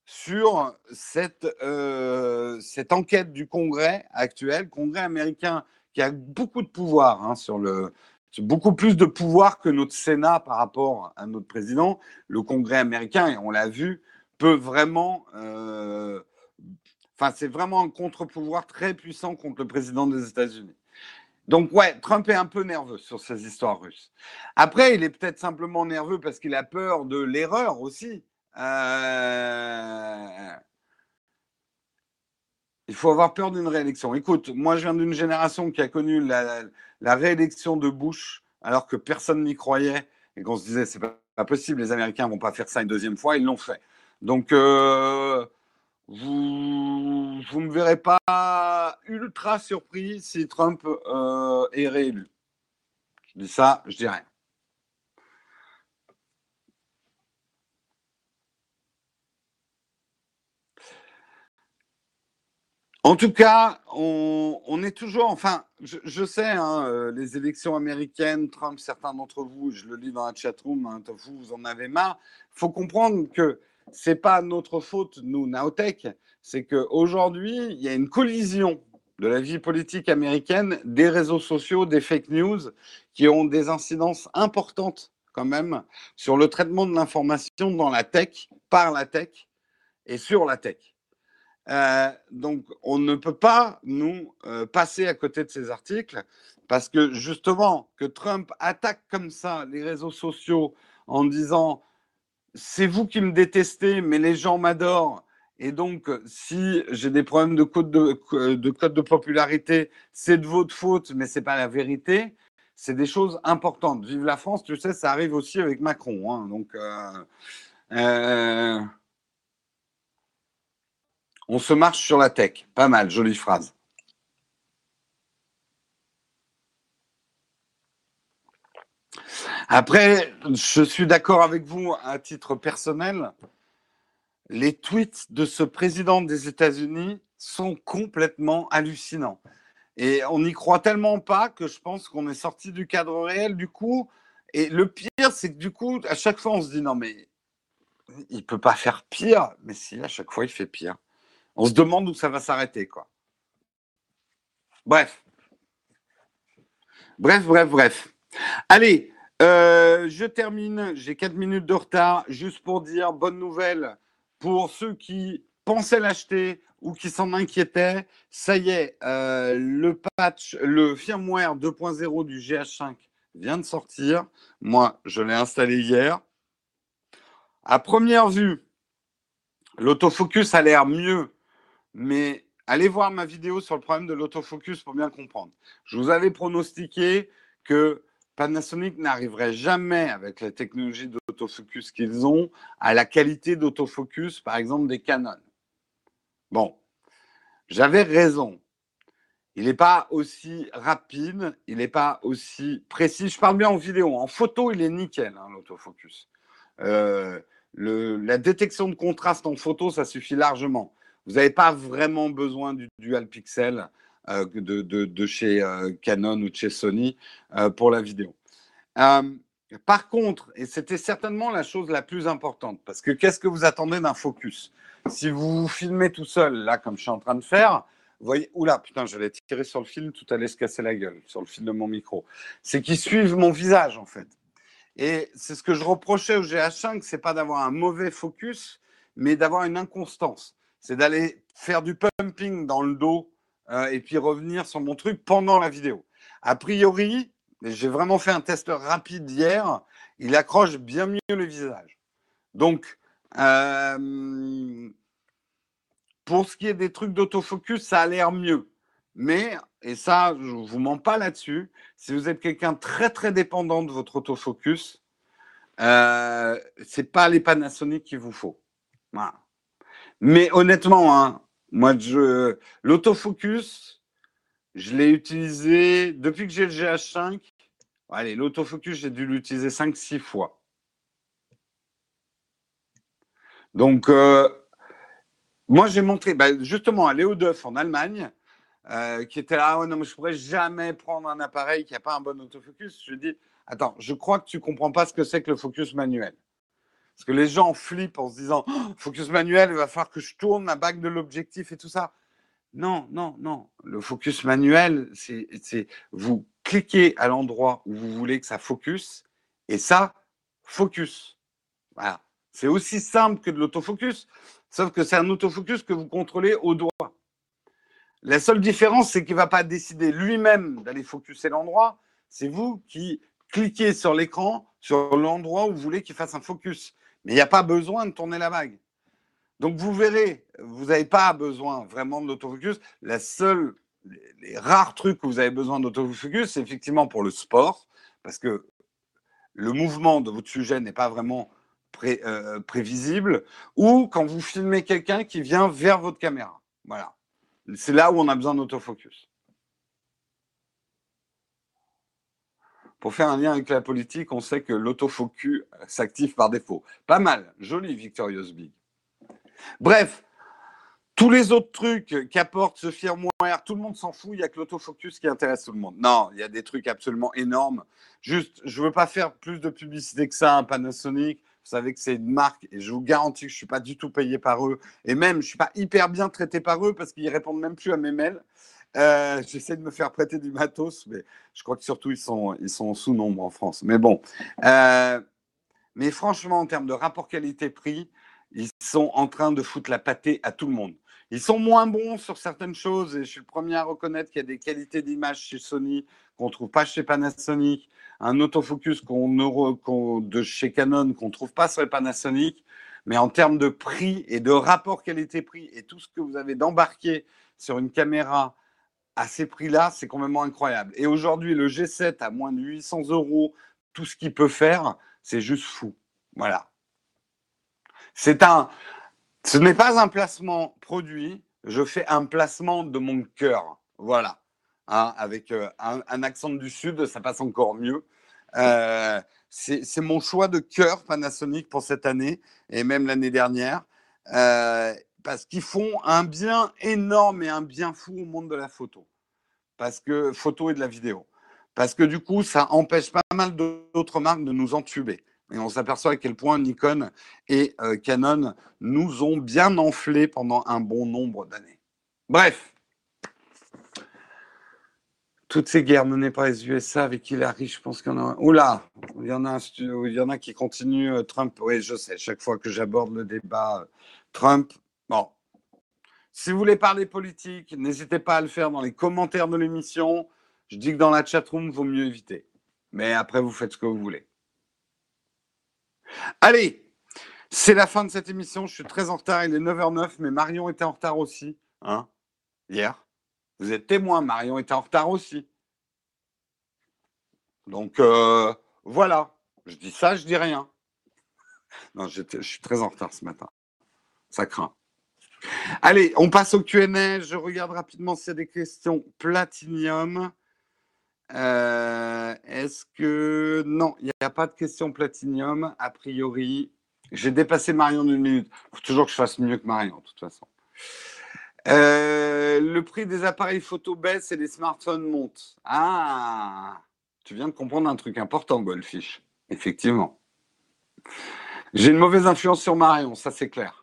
sur cette, euh, cette enquête du Congrès actuel, Congrès américain, qui a beaucoup de pouvoir hein, beaucoup plus de pouvoir que notre Sénat par rapport à notre président. Le Congrès américain, et on l'a vu, peut vraiment. Euh, enfin, c'est vraiment un contre-pouvoir très puissant contre le président des États-Unis. Donc, ouais, Trump est un peu nerveux sur ces histoires russes. Après, il est peut-être simplement nerveux parce qu'il a peur de l'erreur aussi. Euh, il faut avoir peur d'une réélection. Écoute, moi, je viens d'une génération qui a connu la, réélection de Bush alors que personne n'y croyait et qu'on se disait c'est pas, pas possible, les Américains vont pas faire ça une deuxième fois. Ils l'ont fait. Donc, euh, vous ne me verrez pas ultra surpris si Trump euh, est réélu. Je dis ça, je dis rien. En tout cas, on, est toujours, enfin, je, sais, hein, euh, les élections américaines, Trump, certains d'entre vous, je le lis dans la chatroom, hein, vous, vous en avez marre. Il faut comprendre que c'est pas notre faute, nous, Naotech, c'est qu'aujourd'hui, il y a une collision de la vie politique américaine, des réseaux sociaux, des fake news, qui ont des incidences importantes quand même sur le traitement de l'information dans la tech, par la tech et sur la tech. Euh, donc, on ne peut pas, nous, euh, passer à côté de ces articles, parce que justement, que Trump attaque comme ça les réseaux sociaux en disant c'est vous qui me détestez, mais les gens m'adorent. Et donc, si j'ai des problèmes de code de, de, code de popularité, c'est de votre faute, mais c'est pas la vérité. C'est des choses importantes. Vive la France, tu sais, ça arrive aussi avec Macron. Hein. donc, euh, euh, on se marche sur la tech. Pas mal, jolie phrase. Après, je suis d'accord avec vous à titre personnel. Les tweets de ce président des États-Unis sont complètement hallucinants. Et on n'y croit tellement pas que je pense qu'on est sorti du cadre réel du coup. Et le pire, c'est que du coup, à chaque fois, on se dit non, mais il peut pas faire pire. Mais si, à chaque fois, il fait pire. On se demande où ça va s'arrêter, quoi. Bref. Bref, bref, bref. Allez, euh, je termine, j'ai 4 minutes de retard, juste pour dire bonne nouvelle pour ceux qui pensaient l'acheter ou qui s'en inquiétaient. Ça y est, euh, le patch, le firmware 2.0 du GH5 vient de sortir. Moi, je l'ai installé hier. À première vue, l'autofocus a l'air mieux mais allez voir ma vidéo sur le problème de l'autofocus pour bien comprendre. Je vous avais pronostiqué que Panasonic n'arriverait jamais avec la technologie d'autofocus qu'ils ont à la qualité d'autofocus, par exemple, des Canon. Bon, j'avais raison. Il n'est pas aussi rapide, il n'est pas aussi précis. Je parle bien en vidéo. En photo, il est nickel, hein, l'autofocus. Euh, la détection de contraste en photo, ça suffit largement. Vous n'avez pas vraiment besoin du dual pixel euh, de, chez euh, Canon ou de chez Sony pour la vidéo. par contre, et c'était certainement la chose la plus importante, parce que qu'est-ce que vous attendez d'un focus? Si vous filmez tout seul, là, comme je suis en train de faire, vous voyez, oula, putain, j'allais tirer sur le film, tout allait se casser la gueule, sur le fil de mon micro. C'est qu'ils suivent mon visage, en fait. Et c'est ce que je reprochais au GH5, c'est pas d'avoir un mauvais focus, mais d'avoir une inconstance. C'est d'aller faire du pumping dans le dos euh, et puis revenir sur mon truc pendant la vidéo. A priori, j'ai vraiment fait un test rapide hier, il accroche bien mieux le visage. Donc, euh, pour ce qui est des trucs d'autofocus, ça a l'air mieux. Mais, et ça, je ne vous mens pas là-dessus, si vous êtes quelqu'un très très dépendant de votre autofocus, euh, ce n'est pas les Panasonic qu'il vous faut. Mais honnêtement, hein, moi, je, l'autofocus, je l'ai utilisé depuis que j'ai le GH5. Allez, l'autofocus, j'ai dû l'utiliser 5-6 fois. Donc, euh, moi, j'ai montré bah, justement à Léo Duff en Allemagne, euh, qui était là, ah non, mais je pourrais jamais prendre un appareil qui n'a pas un bon autofocus. Je lui dis, attends, je crois que tu comprends pas ce que c'est que le focus manuel. Parce que les gens flippent en se disant, oh, focus manuel, il va falloir que je tourne la bague de l'objectif et tout ça. Non, non, non. Le focus manuel, c'est vous cliquez à l'endroit où vous voulez que ça focus et ça focus. Voilà. C'est aussi simple que de l'autofocus. Sauf que c'est un autofocus que vous contrôlez au doigt. La seule différence, c'est qu'il ne va pas décider lui-même d'aller focuser l'endroit. C'est vous qui cliquez sur l'écran, sur l'endroit où vous voulez qu'il fasse un focus. Mais il n'y a pas besoin de tourner la bague. Donc vous verrez, vous n'avez pas besoin vraiment de l'autofocus. La seule, les, rares trucs que vous avez besoin d'autofocus, c'est effectivement pour le sport, parce que le mouvement de votre sujet n'est pas vraiment euh, prévisible, ou quand vous filmez quelqu'un qui vient vers votre caméra. Voilà. C'est là où on a besoin d'autofocus. Pour faire un lien avec la politique, on sait que l'autofocus s'active par défaut. Pas mal, joli Victorious Big. Bref, tous les autres trucs qu'apporte ce firmware, tout le monde s'en fout, il n'y a que l'autofocus qui intéresse tout le monde. Non, il y a des trucs absolument énormes. Juste, je ne veux pas faire plus de publicité que ça, un Panasonic. Vous savez que c'est une marque et je vous garantis que je ne suis pas du tout payé par eux. Et même, je ne suis pas hyper bien traité par eux parce qu'ils répondent même plus à mes mails. Euh, j'essaie de me faire prêter du matos, mais je crois que surtout ils sont, ils sont sous nombre en France. Mais bon. Euh, mais franchement, en termes de rapport qualité-prix, ils sont en train de foutre la pâtée à tout le monde. Ils sont moins bons sur certaines choses et je suis le premier à reconnaître qu'il y a des qualités d'image chez Sony qu'on ne trouve pas chez Panasonic un autofocus qu'on, de chez Canon qu'on ne trouve pas sur les Panasonic. Mais en termes de prix et de rapport qualité-prix et tout ce que vous avez d'embarqué sur une caméra à ces prix-là, c'est complètement incroyable. Et aujourd'hui, le G7 à moins de 800 euros, tout ce qu'il peut faire, c'est juste fou. Voilà. C'est un, ce n'est pas un placement produit, je fais un placement de mon cœur. Voilà. Hein, avec euh, un, accent du Sud, ça passe encore mieux. Euh, c'est mon choix de cœur Panasonic pour cette année et même l'année dernière, euh, parce qu'ils font un bien énorme et un bien fou au monde de la photo, parce que photo et de la vidéo, parce que du coup, ça empêche pas mal d'autres marques de nous entuber. Et on s'aperçoit à quel point Nikon et Canon nous ont bien enflé pendant un bon nombre d'années. Bref, toutes ces guerres menées par les USA avec Hillary, je pense qu'il y en a. Oula, il y en a, il y en a qui continuent. Euh, Trump, oui, je sais, chaque fois que j'aborde le débat, euh, Trump. Bon, si vous voulez parler politique, n'hésitez pas à le faire dans les commentaires de l'émission. Je dis que dans la chatroom, vaut mieux éviter. Mais après, vous faites ce que vous voulez. Allez, c'est la fin de cette émission. Je suis très en retard. Il est 9h09, mais Marion était en retard aussi. hein, hier. Vous êtes témoin, Marion était en retard aussi. Donc euh, voilà, je dis ça, je dis rien. Non, je suis très en retard ce matin. Ça craint. Allez, on passe au Q&A. Je regarde rapidement s'il y a des questions. Platinium. Euh, est-ce que... Non, il n'y a pas de questions Platinium, a priori. J'ai dépassé Marion d'une minute. Il faut toujours que je fasse mieux que Marion, de toute façon. Euh, le prix des appareils photo baisse et les smartphones montent. Ah, tu viens de comprendre un truc important, Goldfish. Effectivement. J'ai une mauvaise influence sur Marion, ça c'est clair.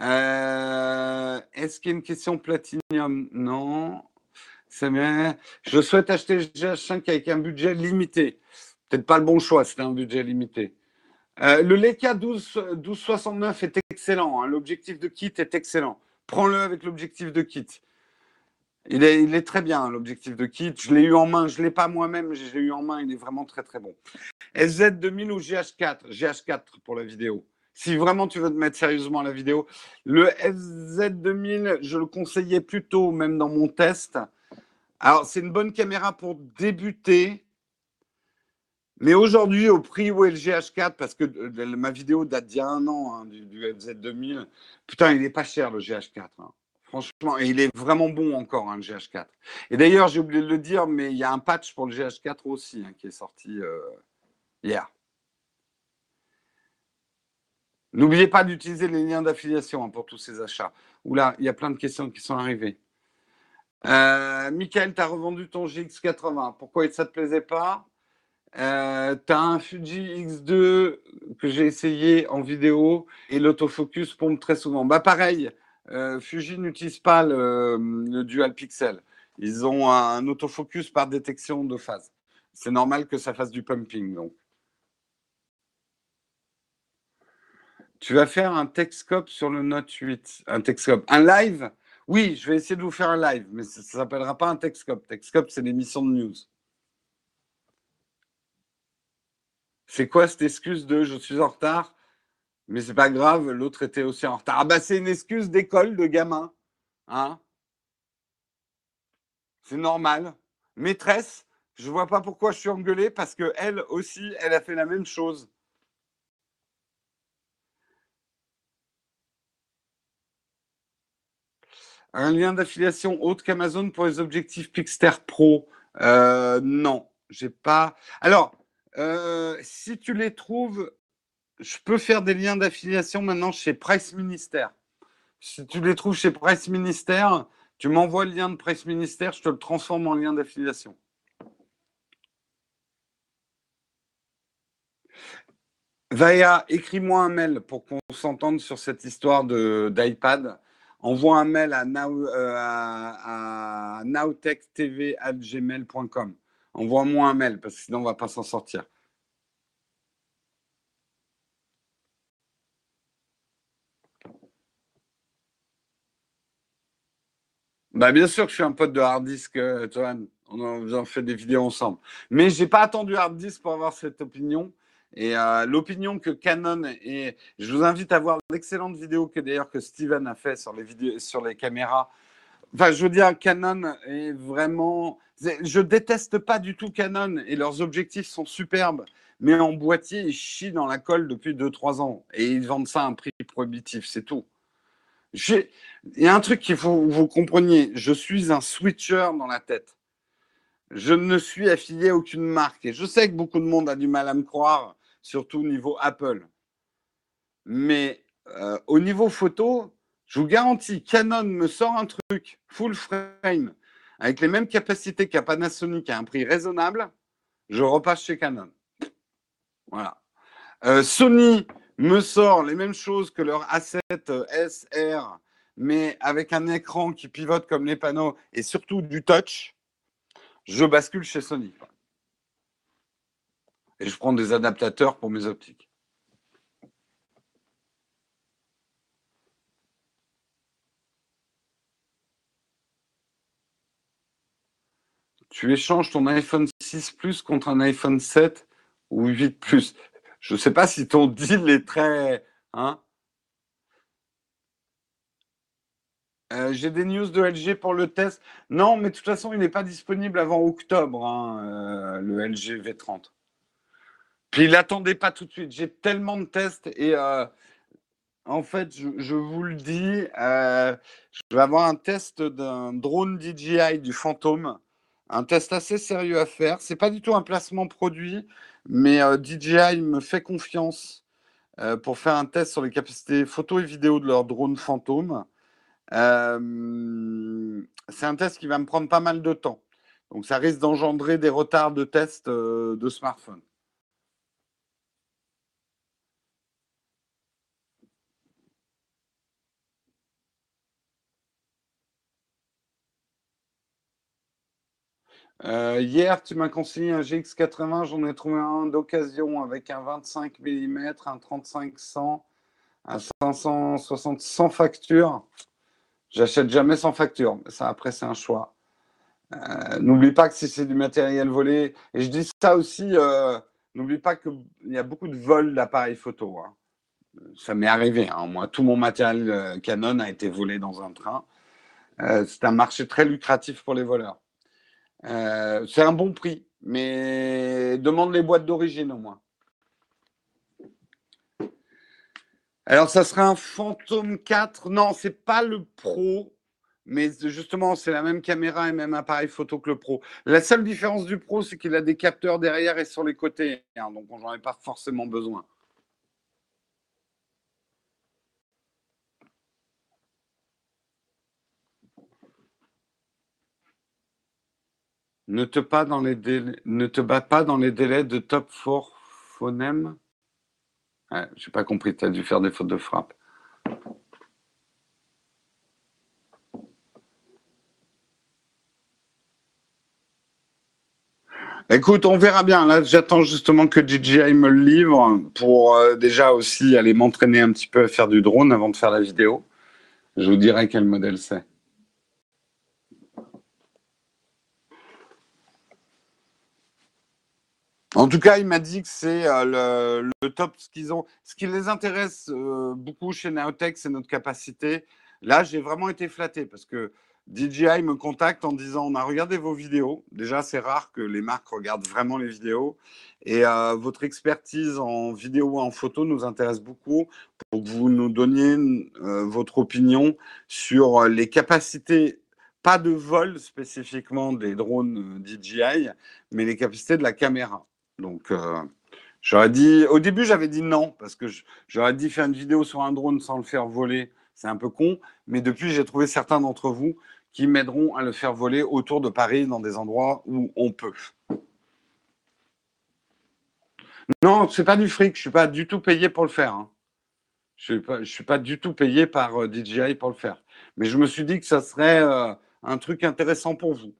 Euh, est-ce qu'il y a une question platinium Non. Je souhaite acheter le GH5 avec un budget limité. Peut-être pas le bon choix, c'est un budget limité. Euh, le Leica 12, 1269 est excellent. Hein. L'objectif de kit est excellent. Prends-le avec l'objectif de kit. Il est, très bien, l'objectif de kit. Je l'ai eu en main. Je ne l'ai pas moi-même, je l'ai eu en main. Il est vraiment très, très bon. SZ2000 ou GH4 GH4 pour la vidéo. Si vraiment tu veux te mettre sérieusement à la vidéo, le SZ2000, je le conseillais plutôt, même dans mon test. Alors, c'est une bonne caméra pour débuter. Mais aujourd'hui, au prix où est le GH4, parce que euh, ma vidéo date d'il y a un an, hein, du, du, FZ2000, putain, il n'est pas cher le GH4. Hein. Franchement, il est vraiment bon encore, hein, le GH4. Et d'ailleurs, j'ai oublié de le dire, mais il y a un patch pour le GH4 aussi, qui est sorti euh, hier. N'oubliez pas d'utiliser les liens d'affiliation pour tous ces achats. Oula, il y a plein de questions qui sont arrivées. Euh, Michael, tu as revendu ton GX80. Pourquoi ça ne te plaisait pas? Euh, tu as un Fuji X2 que j'ai essayé en vidéo et l'autofocus pompe très souvent. Bah pareil, euh, Fuji n'utilise pas le, dual pixel. Ils ont un autofocus par détection de phase. C'est normal que ça fasse du pumping donc. Tu vas faire un Texcope sur le Note 8. Un Texcope. Un live? Oui, je vais essayer de vous faire un live, mais ça ne s'appellera pas un Texcope. Texcope, c'est l'émission de news. C'est quoi cette excuse de je suis en retard Mais c'est pas grave, l'autre était aussi en retard. Ah bah c'est une excuse d'école de gamin. Hein c'est normal. Maîtresse, je vois pas pourquoi je suis engueulé parce que elle aussi, elle a fait la même chose. Un lien d'affiliation autre qu'Amazon pour les objectifs Pixter Pro euh, Non, j'ai pas. Alors, euh, si tu les trouves, je peux faire des liens d'affiliation maintenant chez Price Ministère. Si tu les trouves chez Price Ministère, tu m'envoies le lien de Price Ministère, je te le transforme en lien d'affiliation. Vaya, écris-moi un mail pour qu'on s'entende sur cette histoire d'iPad. Envoie un mail à, now, euh, à. Envoie-moi un mail parce que sinon on ne va pas s'en sortir. Bah bien sûr que je suis un pote de hard disk, euh, On a, fait des vidéos ensemble. Mais j'ai pas attendu hard disk pour avoir cette opinion. Et euh, l'opinion que Canon et je vous invite à voir l'excellente vidéo que d'ailleurs que Steven a fait sur les vidéos, sur les caméras. Enfin, je veux dire, Canon est vraiment je déteste pas du tout Canon et leurs objectifs sont superbes, mais en boîtier, ils chient dans la colle depuis 2-3 ans et ils vendent ça à un prix prohibitif, c'est tout. Il y a un truc qu'il faut que vous compreniez, je suis un switcher dans la tête. Je ne suis affilié à aucune marque et je sais que beaucoup de monde a du mal à me croire, surtout au niveau Apple. Mais euh, au niveau photo, je vous garantis, Canon me sort un truc full frame avec les mêmes capacités qu'à Panasonic à un prix raisonnable, je repasse chez Canon. Voilà. Euh, Sony me sort les mêmes choses que leur A7 euh, SR, mais avec un écran qui pivote comme les panneaux et surtout du touch. Je bascule chez Sony. Et je prends des adaptateurs pour mes optiques. tu échanges ton iPhone 6 Plus contre un iPhone 7 ou 8 Plus. Je ne sais pas si ton deal est très. Hein Euh, j'ai des news de LG pour le test. Non, mais de toute façon, il n'est pas disponible avant octobre, hein, euh, le LG V30. Puis l'attendez pas tout de suite. J'ai tellement de tests et euh, en fait, je, vous le dis, je vais avoir un test d'un drone DJI du Phantom. Un test assez sérieux à faire. C'est pas du tout un placement produit, mais DJI me fait confiance pour faire un test sur les capacités photo et vidéo de leur drone Phantom. Euh, c'est un test qui va me prendre pas mal de temps. Donc ça risque d'engendrer des retards de tests euh, de smartphone. Euh, hier, tu m'as conseillé un GX80, j'en ai trouvé un d'occasion avec un 25 mm, un 35-100, un 560 sans facture. J'achète jamais sans facture. Ça, après, c'est un choix. Euh, n'oublie pas que si c'est du matériel volé, et je dis ça aussi, euh, n'oublie pas qu'il y a beaucoup de vols d'appareils photo. Hein. Ça m'est arrivé. Hein. Moi, tout mon matériel Canon a été volé dans un train. c'est un marché très lucratif pour les voleurs. C'est un bon prix, mais demande les boîtes d'origine au moins. Alors, ça sera un Phantom 4. Non, c'est pas le Pro, mais justement, c'est la même caméra et même appareil photo que le Pro. La seule différence du Pro, c'est qu'il a des capteurs derrière et sur les côtés. Hein, donc, j'en ai pas forcément besoin. Ne te, bats pas dans les délais de top 4 phonème Ouais, Je n'ai pas compris, tu as dû faire des fautes de frappe. Écoute, on verra bien. Là, j'attends justement que DJI me le livre pour euh, déjà aussi aller m'entraîner un petit peu à faire du drone avant de faire la vidéo. Je vous dirai quel modèle c'est. En tout cas, il m'a dit que c'est euh, le, top. Ce, qu'ils ont, ce qui les intéresse euh, beaucoup chez Naotech, c'est notre capacité. Là, j'ai vraiment été flatté parce que DJI me contacte en disant on a regardé vos vidéos. Déjà, c'est rare que les marques regardent vraiment les vidéos. Et euh, votre expertise en vidéo et en photo nous intéresse beaucoup pour que vous nous donniez votre opinion sur les capacités pas de vol spécifiquement des drones DJI, mais les capacités de la caméra. Donc, euh, j'aurais dit, au début, j'avais dit non, parce que j'aurais dit faire une vidéo sur un drone sans le faire voler, c'est un peu con. Mais depuis, j'ai trouvé certains d'entre vous qui m'aideront à le faire voler autour de Paris, dans des endroits où on peut. Non, c'est pas du fric, je suis pas du tout payé pour le faire. Hein. Je ne suis, suis, pas du tout payé par euh, DJI pour le faire. Mais je me suis dit que ça serait euh, un truc intéressant pour vous.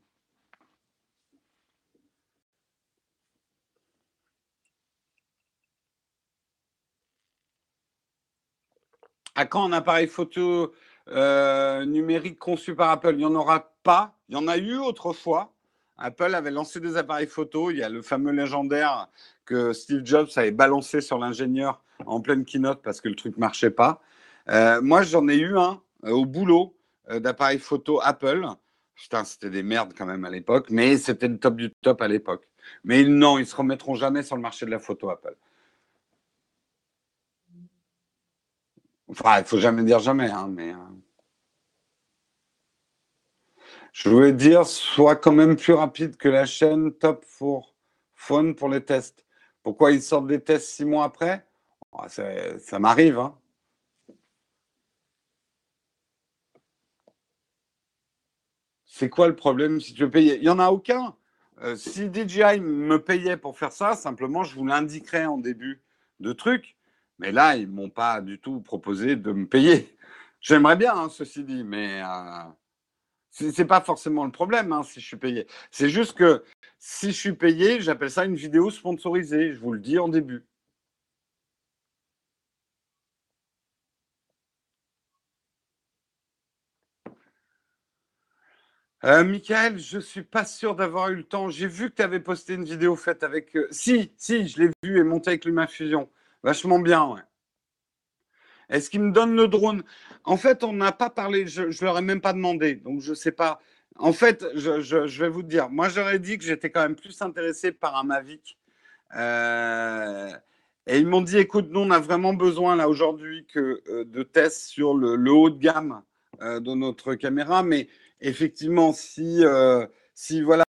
Quand un appareil photo euh, numérique conçu par Apple? Il n'y en aura pas. Il y en a eu autrefois. Apple avait lancé des appareils photo. Il y a le fameux légendaire que Steve Jobs avait balancé sur l'ingénieur en pleine keynote parce que le truc marchait pas. Euh, moi, j'en ai eu un euh, au boulot d'appareil photo Apple. Putain, c'était des merdes quand même à l'époque, mais c'était le top du top à l'époque. Mais non, ils se remettront jamais sur le marché de la photo Apple. Enfin, il faut jamais dire jamais, hein, mais. Euh, je voulais dire, soit quand même plus rapide que la chaîne Top 4 Phone pour les tests. Pourquoi ils sortent des tests six mois après? Ah, Ça, m'arrive. Hein. C'est quoi le problème si tu veux payer? Il n'y en a aucun. Euh, si DJI me payait pour faire ça, simplement, je vous l'indiquerais en début de truc. Mais là, ils ne m'ont pas du tout proposé de me payer. J'aimerais bien, hein, ceci dit, mais euh, ce n'est pas forcément le problème hein, si je suis payé. C'est juste que si je suis payé, j'appelle ça une vidéo sponsorisée. Je vous le dis en début. Euh, Michael, je ne suis pas sûr d'avoir eu le temps. J'ai vu que tu avais posté une vidéo faite avec. Euh, si, si, je l'ai vu et montée avec l'humain fusion. Vachement bien. Est-ce qu'ils me donnent le drone? En fait, on n'a pas parlé, je ne leur ai même pas demandé, donc je ne sais pas. En fait, je, vais vous dire, moi j'aurais dit que j'étais quand même plus intéressé par un Mavic. Euh, et ils m'ont dit, écoute, nous on a vraiment besoin là aujourd'hui que euh, de tests sur le, haut de gamme euh, de notre caméra. Mais effectivement, si, si voilà,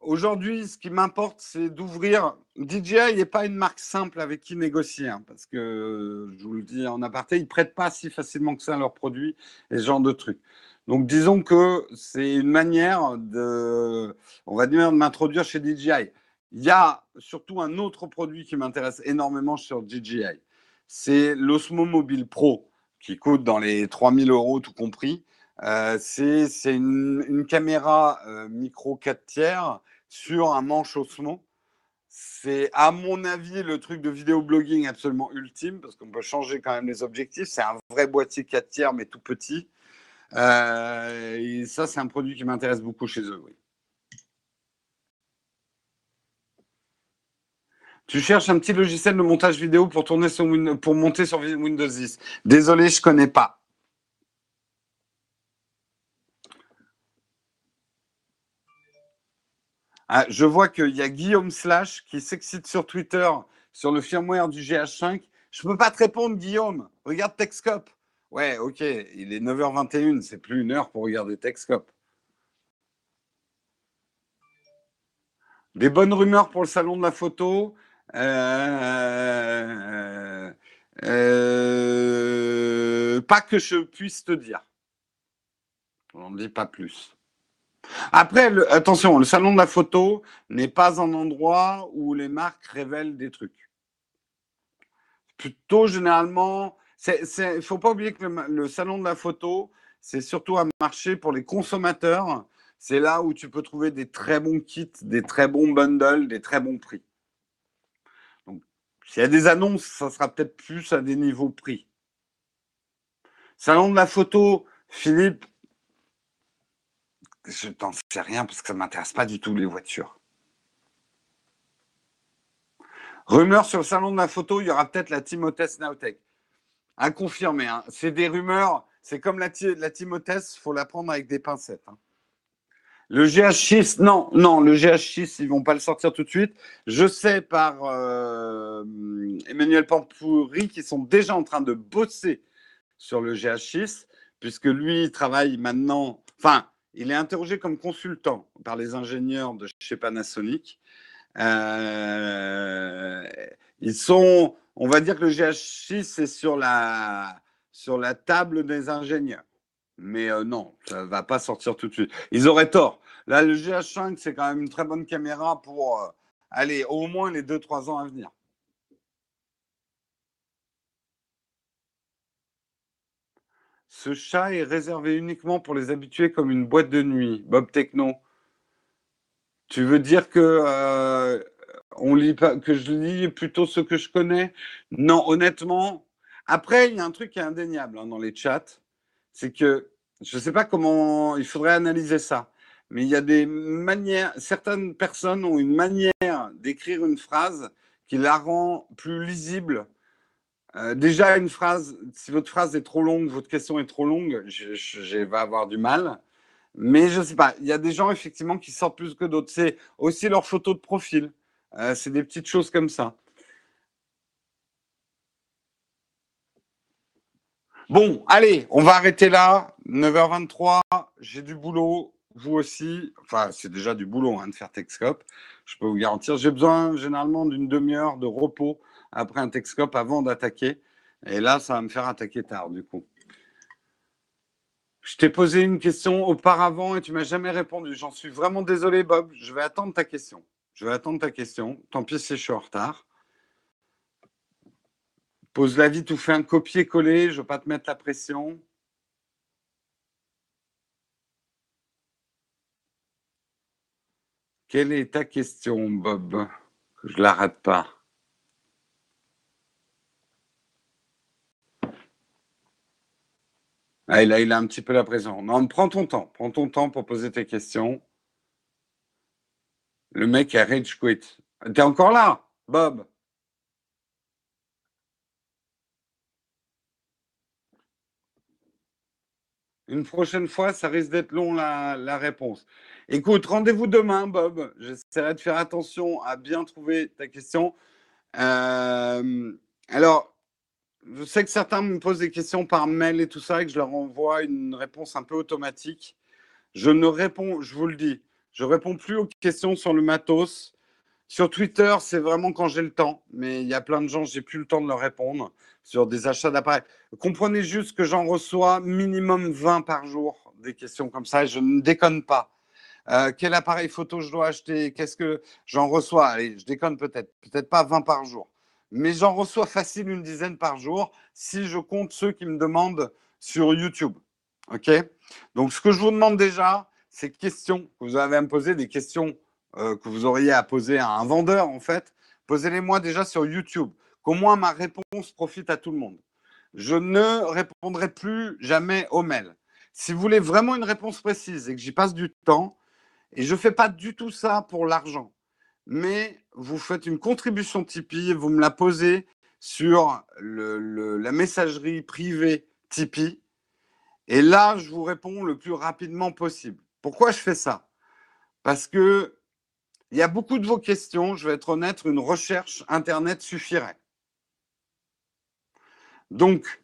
aujourd'hui, ce qui m'importe, c'est d'ouvrir. DJI n'est pas une marque simple avec qui négocier, hein, parce que je vous le dis en aparté, ils ne prêtent pas si facilement que ça leurs produits et ce genre de trucs. Donc disons que c'est une manière de, on va dire, de m'introduire chez DJI. Il y a surtout un autre produit qui m'intéresse énormément sur DJI. C'est l'Osmo Mobile Pro, qui coûte dans les 3000 euros tout compris. Euh, c'est une, caméra euh, micro 4 tiers sur un manche Osmo. C'est, à mon avis, le truc de vidéo blogging absolument ultime, parce qu'on peut changer quand même les objectifs. C'est un vrai boîtier 4 tiers, mais tout petit. Euh, et ça, c'est un produit qui m'intéresse beaucoup chez eux. Tu cherches un petit logiciel de montage vidéo pour, tourner pour monter sur Windows 10. Désolé, je ne connais pas. Ah, je vois qu'il y a Guillaume Slash qui s'excite sur Twitter sur le firmware du GH5. Je ne peux pas te répondre, Guillaume. Regarde Techscope. Ouais, ok, il est 9h21, c'est plus une heure pour regarder Techscope. Des bonnes rumeurs pour le salon de la photo. Euh, euh, pas que je puisse te dire. On ne dit pas plus. Après, attention, le salon de la photo n'est pas un endroit où les marques révèlent des trucs. Plutôt généralement, il ne faut pas oublier que le, salon de la photo, c'est surtout un marché pour les consommateurs. C'est là où tu peux trouver des très bons kits, des très bons bundles, des très bons prix. Donc, s'il y a des annonces, ça sera peut-être plus à des niveaux prix. Salon de la photo, Philippe, je t'en sais rien parce que ça ne m'intéresse pas du tout les voitures. Rumeur sur le salon de la photo, il y aura peut-être la Timothée Nowtech. À confirmer, hein. c'est des rumeurs, c'est comme la, la il faut la prendre avec des pincettes. Hein. Le GH6, non, non, le GH6, ils vont pas le sortir tout de suite. Je sais par euh, Emmanuel Pampouri qu'ils sont déjà en train de bosser sur le GH6, puisque lui, il travaille maintenant, enfin, il est interrogé comme consultant par les ingénieurs de chez Panasonic. Euh, ils sont, on va dire que le GH6 est sur la, sur la table des ingénieurs. Mais euh, non, ça ne va pas sortir tout de suite. Ils auraient tort. Là, le GH5, c'est quand même une très bonne caméra pour euh, aller au moins les 2-3 ans à venir. Ce chat est réservé uniquement pour les habitués comme une boîte de nuit. Bob Techno. Tu veux dire que euh, on lit pas, que je lis plutôt ce que je connais? Non, honnêtement. Après, il y a un truc qui est indéniable hein, dans les chats, c'est que je ne sais pas comment il faudrait analyser ça, mais il y a des manières. Certaines personnes ont une manière d'écrire une phrase qui la rend plus lisible euh, déjà, une phrase, si votre phrase est trop longue, votre question est trop longue, je, je, vais avoir du mal. Mais je ne sais pas, il y a des gens effectivement qui sortent plus que d'autres. C'est aussi leur photo de profil. Euh, c'est des petites choses comme ça. Bon, allez, on va arrêter là. 9h23, j'ai du boulot, vous aussi. Enfin, c'est déjà du boulot hein, de faire Texcope. Je peux vous garantir. J'ai besoin généralement d'une demi-heure de repos après un Texcope avant d'attaquer. Et là, ça va me faire attaquer tard, du coup. Je t'ai posé une question auparavant et tu m'as jamais répondu. J'en suis vraiment désolé, Bob. Je vais attendre ta question. Je vais attendre ta question. Tant pis si je suis en retard. Pose-la vite ou fais un copier-coller. Je ne veux pas te mettre la pression. Quelle est ta question, Bob? Que je ne la rate pas. Ah, il a, il a un petit peu la pression. Non, prends ton temps. Prends ton temps pour poser tes questions. Le mec a rage quit. T'es encore là, Bob? Une prochaine fois, ça risque d'être long la, réponse. Écoute, rendez-vous demain, Bob. J'essaierai de faire attention à bien trouver ta question. Euh, alors, je sais que certains me posent des questions par mail et tout ça, et que je leur envoie une réponse un peu automatique. Je ne réponds, je vous le dis, je réponds plus aux questions sur le matos. Sur Twitter, c'est vraiment quand j'ai le temps, mais il y a plein de gens, j'ai plus le temps de leur répondre sur des achats d'appareils. Comprenez juste que j'en reçois minimum 20 par jour, des questions comme ça, et je ne déconne pas. Euh, quel appareil photo je dois acheter? Qu'est-ce que j'en reçois? Allez, je déconne peut-être, peut-être pas 20 par jour, mais j'en reçois facile une dizaine par jour si je compte ceux qui me demandent sur YouTube. OK? Donc, ce que je vous demande déjà, c'est questions que vous avez à me poser, des questions euh, que vous auriez à poser à un vendeur, en fait, posez-les-moi déjà sur YouTube, qu'au moins ma réponse profite à tout le monde. Je ne répondrai plus jamais aux mails. Si vous voulez vraiment une réponse précise et que j'y passe du temps, et je ne fais pas du tout ça pour l'argent, mais vous faites une contribution Tipeee, vous me la posez sur la messagerie privée Tipeee, et là, je vous réponds le plus rapidement possible. Pourquoi je fais ça? Parce que il y a beaucoup de vos questions, je vais être honnête, une recherche Internet suffirait. Donc,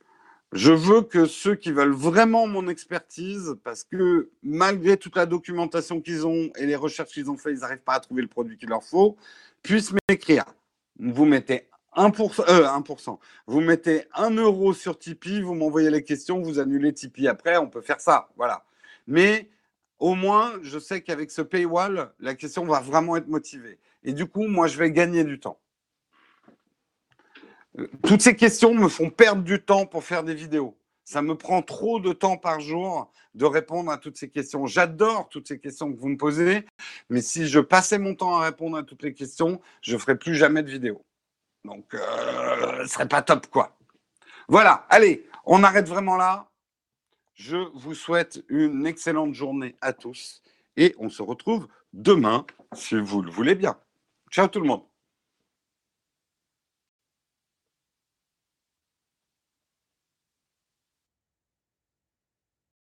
je veux que ceux qui veulent vraiment mon expertise, parce que malgré toute la documentation qu'ils ont et les recherches qu'ils ont faites, ils n'arrivent pas à trouver le produit qu'il leur faut, puissent m'écrire. Vous mettez 1%, euh, 1%. Vous mettez 1 euro sur Tipeee, vous m'envoyez les questions, vous annulez Tipeee après, on peut faire ça. Voilà. Mais au moins, je sais qu'avec ce paywall, la question va vraiment être motivée. Et du coup, moi, je vais gagner du temps. Euh, toutes ces questions me font perdre du temps pour faire des vidéos. Ça me prend trop de temps par jour de répondre à toutes ces questions. J'adore toutes ces questions que vous me posez, mais si je passais mon temps à répondre à toutes les questions, je ne ferais plus jamais de vidéo. Donc, euh, ce serait pas top, quoi. Voilà, allez, on arrête vraiment là. Je vous souhaite une excellente journée à tous et on se retrouve demain si vous le voulez bien. Ciao tout le monde.